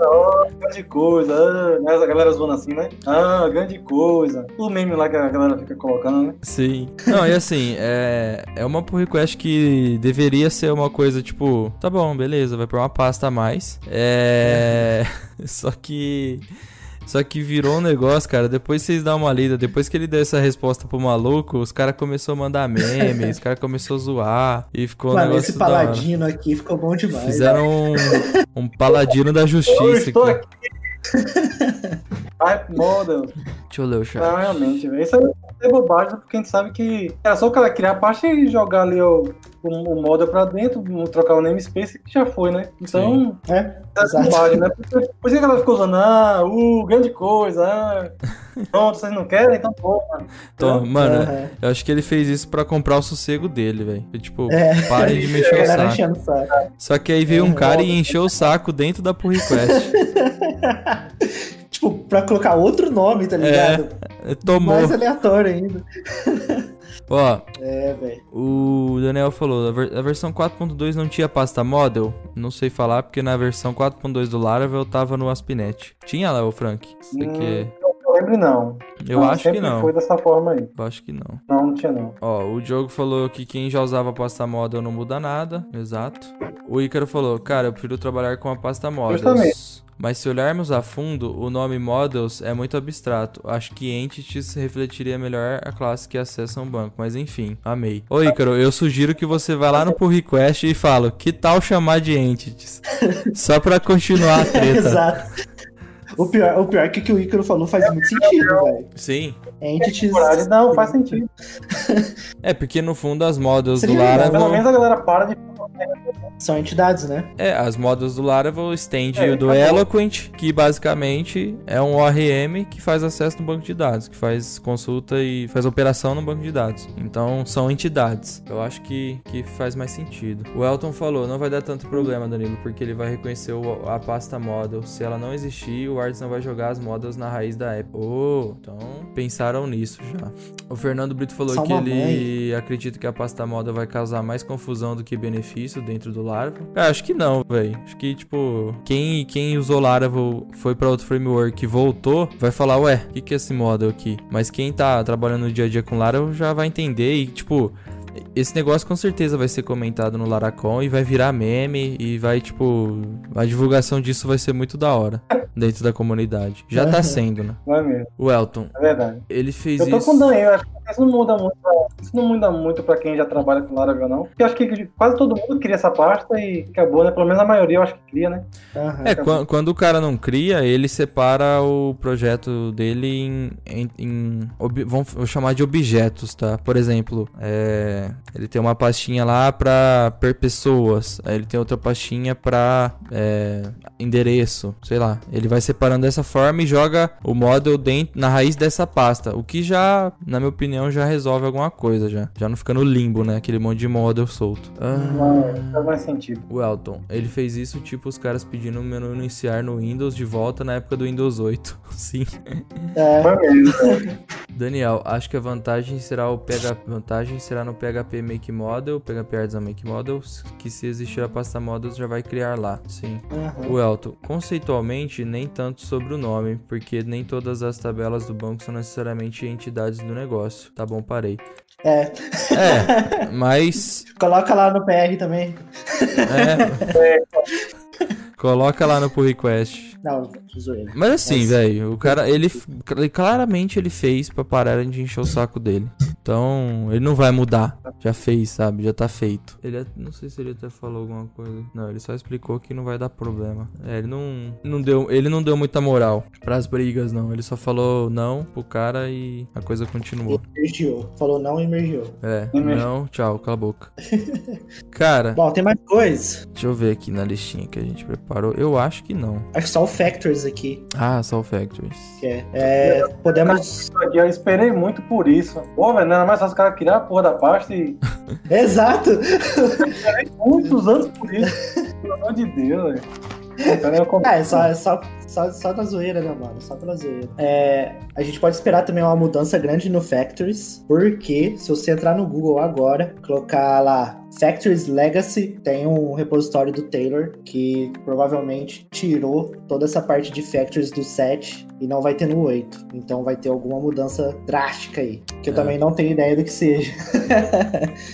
oh, grande coisa, ah, né? a galera zoando assim, né? Ah, grande coisa. O meme lá que a galera fica colocando, né? Sim. Não, e assim, é, é uma pull request que deveria ser uma coisa tipo, tá bom, beleza, vai pra uma pasta a mais. É. Só que. Só que virou um negócio, cara. Depois vocês dão uma lida. Depois que ele deu essa resposta pro maluco, os caras começaram a mandar meme, os caras começaram a zoar. E ficou Mano, um negócio. Esse paladino aqui ficou bom demais. Fizeram um, um paladino da justiça. Eu estou aqui. Type model. Deixa eu ler o chat. Não, realmente, Isso é bobagem, porque a gente sabe que era só o cara criar a parte e jogar ali o, o, o model pra dentro, trocar o namespace, que já foi, né? Então, Sim. é, é bobagem, né? Por, por isso que ela ficou usando, ah, uh, grande coisa, ah. Pronto, vocês não querem? Então toma. Então, mano, uhum. eu acho que ele fez isso pra comprar o sossego dele, velho. Tipo, é. parem de mexer o saco. saco. Só que aí veio um cara e encheu o saco dentro da pull request. tipo, pra colocar outro nome, tá ligado? É, tomou. Mais aleatório ainda. Ó, É, velho. o Daniel falou, a, ver- a versão 4.2 não tinha pasta model? Não sei falar, porque na versão 4.2 do Laravel tava no Aspinet. Tinha lá, o Frank? Isso aqui. Eu lembro não. Eu Não, acho que não. foi dessa forma aí. Eu acho que não. Não, não tinha não. Ó, o Diogo falou que quem já usava pasta model não muda nada. Exato. O Ícaro falou, cara, eu prefiro trabalhar com a pasta models. Justamente. Mas se olharmos a fundo, o nome models é muito abstrato. Acho que entities refletiria melhor a classe que acessa um banco. Mas enfim, amei. Ô Ícaro, eu sugiro que você vá lá no pull request e fala, que tal chamar de entities? Só pra continuar a treta. Exato. O pior, o pior é que o que o Ícaro falou faz muito sentido, velho. Sim. Entities. Não, faz sentido. É, porque no fundo as models do Seria Pelo Laravel... menos a galera para de. São entidades, né? É, as models do Laravel estende É, o do acabou. Eloquent, que basicamente é um ORM que faz acesso no banco de dados, que faz consulta e faz operação no banco de dados. Então são entidades. Eu acho que, que faz mais sentido. O Elton falou, não vai dar tanto problema, Danilo, porque ele vai reconhecer o- a pasta model. Se ela não existir, o Arts não vai jogar as models na raiz da app. Oh, então pensaram nisso já. O Fernando Brito falou Só que ele acredita que a pasta model vai causar mais confusão do que benefício dentro do Laravel. Cara, acho que não, velho. Acho que, tipo, quem, quem usou Laravel foi pra outro framework e voltou, vai falar, ué, o que, que é esse model aqui? Mas quem tá trabalhando no dia a dia com Laravel já vai entender e, tipo. Esse negócio com certeza vai ser comentado no Laracon e vai virar meme e vai, tipo, a divulgação disso vai ser muito da hora dentro da comunidade. Já tá Uhum. sendo, né? Não é mesmo, O Elton, é verdade. ele fez Eu tô isso. com Daniel, acho que isso não muda muito. pra- Isso não muda muito pra quem já trabalha com Laravel, não. Porque eu acho que quase todo mundo cria essa pasta e acabou, né? Pelo menos a maioria eu acho que cria, né? Aham. É, quan- quando, o cara não cria, ele separa o projeto dele em. em, em ob- vamos vou chamar de objetos, tá? Por exemplo, é, ele tem uma pastinha lá pra per pessoas, aí ele tem outra pastinha pra é, endereço, sei lá. Ele vai separando dessa forma e joga o model dentro, na raiz dessa pasta, o que já, na minha opinião, já resolve alguma coisa já. Já não fica no limbo, né? Aquele monte de model solto. Ah. Não faz mais sentido. O Elton, ele fez isso tipo os caras pedindo o menu iniciar no Windows de volta na época do Windows 8. Sim. É. Daniel, acho que a vantagem será o PH... vantagem será no PHP Make Model, PHP Artisan Make Model, que se existir a pasta models já vai criar lá. Sim. aham. O Elton, conceitualmente nem tanto sobre o nome, porque nem todas as tabelas do banco são necessariamente entidades do negócio. Tá bom, parei. É. É, mas Coloca lá no PR também. é. Coloca lá no pull request. Não, zoeira. Mas assim, velho, o cara, ele ele- claramente ele fez pra parar de encher o saco dele. Então, ele não vai mudar. Já fez, sabe? Já tá feito. Ele, at- não sei se ele até falou alguma coisa. Não, ele só explicou que não vai dar problema. É, ele não, não deu, ele não deu muita moral pras brigas, não. Ele só falou não pro cara e a coisa continuou. Emergiu. Falou não e emergiu. É, Emergiu. não, tchau, cala a boca. Cara, Bom, tem mais coisa. deixa eu ver aqui na listinha que a gente preparou. Eu acho que não. Acho que só o Factors aqui. Ah, só o Factories. Que é. É, podemos. Aqui eu esperei muito por isso. Pô, velho, não era mais fácil os caras criar a porra da pasta e Exato! muitos anos por isso. Pelo amor de Deus, velho. Cara, eu com- É, só, só, só, só da zoeira, né, mano? Só pela zoeira. É, a gente pode esperar também uma mudança grande no Factories, porque se você entrar no Google agora, colocar lá Factories Legacy, tem um repositório do Taylor que provavelmente tirou toda essa parte de Factories do 7 e não vai ter no 8. Então vai ter alguma mudança drástica aí. Que eu É. também não tenho ideia do que seja.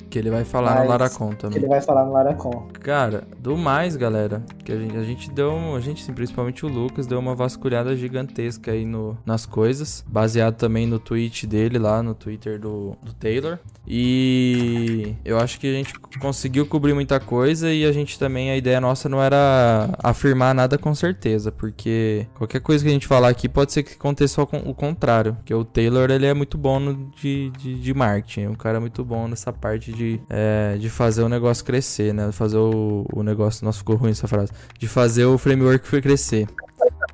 Que ele vai falar Mas no Laracon que também. ele vai falar no Laracon. Cara, do mais, galera, que a gente, a gente deu, a gente, sim, principalmente o Lucas, deu uma vasculhada gigantesca aí no, nas coisas, baseado também no tweet dele lá, no Twitter do, do Taylor. E eu acho que a gente conseguiu cobrir muita coisa e a gente também, a ideia nossa não era afirmar nada com certeza, porque qualquer coisa que a gente falar aqui pode ser que aconteça o con- o contrário, que o Taylor, ele é muito bom no, de, de, de marketing, é um cara muito bom nessa parte de, é, de fazer o negócio crescer, né? Fazer o, o negócio. Nossa, ficou ruim essa frase. De fazer o framework crescer.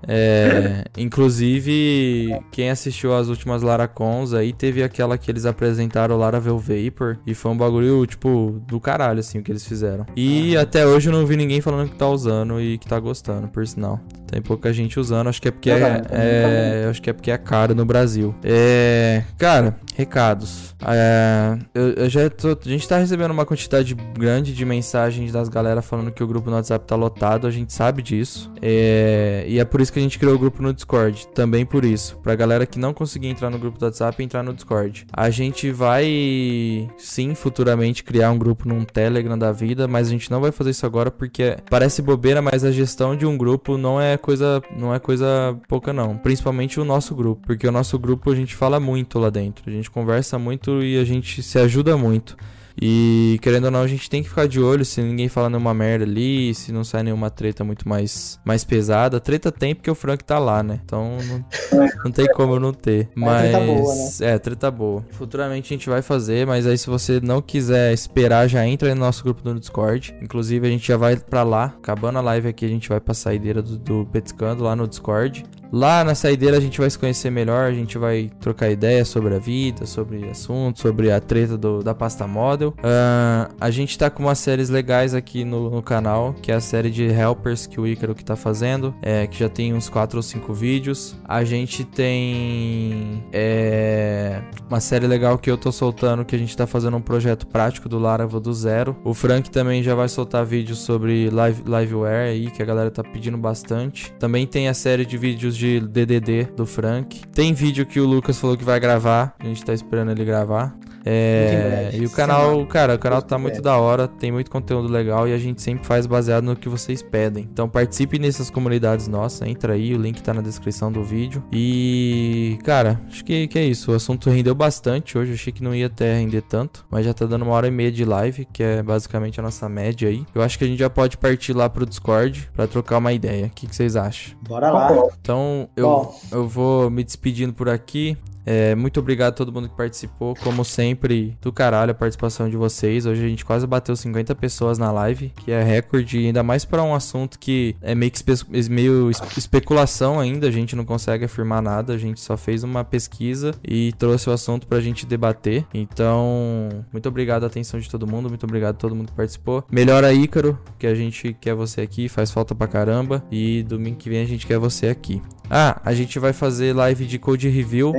É, inclusive, quem assistiu as últimas Laracons aí teve aquela que eles apresentaram Laravel Vapor e foi um bagulho, tipo, do caralho, assim, o que eles fizeram. E até hoje eu não vi ninguém falando que tá usando e que tá gostando, por sinal. Tem pouca gente usando, acho que é porque é, é, acho que é porque é caro no Brasil. É, cara, recados. É, eu, eu, já tô, a gente tá recebendo uma quantidade grande de mensagens das galera falando que o grupo no WhatsApp tá lotado, a gente sabe disso. É, e é por isso que a gente criou o grupo no Discord, também por isso, pra galera que não conseguir entrar no grupo do WhatsApp entrar no Discord. A gente vai sim futuramente criar um grupo num Telegram da vida, mas a gente não vai fazer isso agora porque parece bobeira, mas a gestão de um grupo não é coisa não é coisa pouca não, principalmente o nosso grupo, porque o nosso grupo a gente fala muito lá dentro, a gente conversa muito e a gente se ajuda muito. E querendo ou não, a gente tem que ficar de olho se ninguém fala nenhuma merda ali, se não sai nenhuma treta muito mais, mais pesada. Treta tem porque o Frank tá lá, né? Então não, não tem como não ter. Mas. É treta boa, né? É, treta boa. Futuramente a gente vai fazer, mas aí se você não quiser esperar, já entra no nosso grupo do Discord. Inclusive a gente já vai pra lá. Acabando a live aqui, a gente vai pra saideira do, do Petiscando lá no Discord. Lá na saideira a gente vai se conhecer melhor, a gente vai trocar ideias sobre a vida, sobre assuntos, sobre a treta do, da pasta model. Uh, a gente tá com umas séries legais aqui no, no, canal, que é a série de Helpers que o Ícaro que tá fazendo, é, que já tem uns 4 ou 5 vídeos. A gente tem é, uma série legal que eu tô soltando, que a gente tá fazendo um projeto prático do Laravel do zero. O Frank também já vai soltar vídeos sobre live, Liveware aí, que a galera tá pedindo bastante. Também tem a série de vídeos de de DDD do Frank. Tem vídeo que o Lucas falou que vai gravar. A gente tá esperando ele gravar. É, e o canal, cara, o canal tá muito da hora, tem muito conteúdo legal e a gente sempre faz baseado no que vocês pedem. Então participe nessas comunidades nossas, entra aí, o link tá na descrição do vídeo. E, cara, acho que, que é isso. O assunto rendeu bastante hoje, achei que não ia até render tanto, mas já tá dando uma hora e meia de live, que é basicamente a nossa média aí. Eu acho que a gente já pode partir lá pro Discord para trocar uma ideia. O que, que vocês acham? Bora lá. Então, eu, eu vou me despedindo por aqui. É, muito obrigado a todo mundo que participou. Como sempre, do caralho a participação de vocês. Hoje a gente quase bateu 50 pessoas na live, que é recorde, ainda mais para um assunto que é meio que espe meio especulação ainda. A gente não consegue afirmar nada. A gente só fez uma pesquisa e trouxe o assunto pra gente debater. Então, muito obrigado a atenção de todo mundo. Muito obrigado a todo mundo que participou. Melhora Ícaro, que a gente quer você aqui, faz falta pra caramba. E domingo que vem a gente quer você aqui. Ah, a gente vai fazer live de code review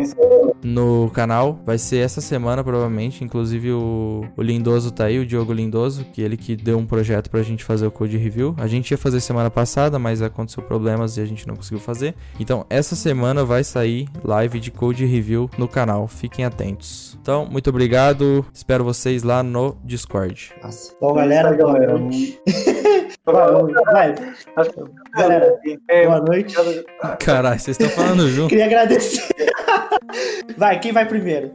no canal. Vai ser essa semana, provavelmente. Inclusive, o, o Lindoso tá aí, o Diogo Lindoso, que ele que deu um projeto pra gente fazer o code review. A gente ia fazer semana passada, mas aconteceu problemas e a gente não conseguiu fazer. Então, essa semana vai sair live de code review no canal. Fiquem atentos. Então, muito obrigado. Espero vocês lá no Discord. Nossa. Bom, galera, boa noite. Vai. Galera, boa noite. Caralho, vocês estão falando junto. Queria agradecer. Vai, quem vai primeiro?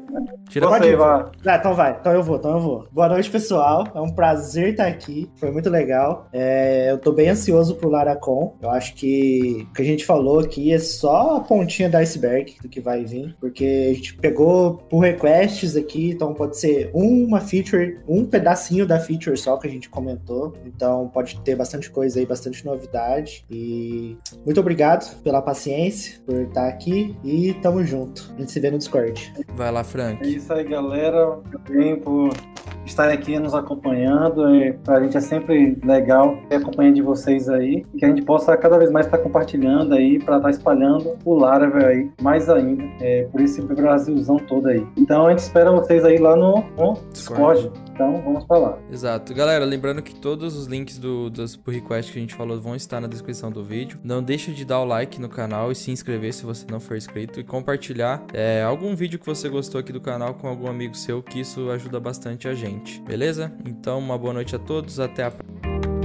Tira você, vai. Ah, então vai. Então eu vou, então eu vou. Boa noite, pessoal. É um prazer estar aqui. Foi muito legal. É, eu tô bem ansioso pro Laracon. Eu acho que o que a gente falou aqui é só a pontinha da iceberg do que vai vir. Porque a gente pegou por requests aqui, então pode ser uma feature, um pedacinho da feature só que a gente comentou. Então pode ter bastante coisa aí, bastante novidade. E muito obrigado pela paciência, por estar aqui. E tamo junto. A gente se vê no Discord. Vai lá, Frank. É isso aí, galera. Também por estarem aqui nos acompanhando. É, pra gente é sempre legal ter a companhia de vocês aí. Que a gente possa cada vez mais estar compartilhando aí, para estar espalhando o Laravel aí mais ainda. É, por esse Brasilzão todo aí. Então a gente espera vocês aí lá no, no Discord. Discord. Então vamos falar. Exato. Galera, lembrando que todos os links do, dos pull requests que a gente falou vão estar na descrição do vídeo. Não deixe de dar o like no canal e se inscrever se você não for inscrito e compartilhar é, algum vídeo que você gostou aqui do canal com algum amigo seu, que isso ajuda bastante a gente. Beleza? Então, uma boa noite a todos. Até a próxima.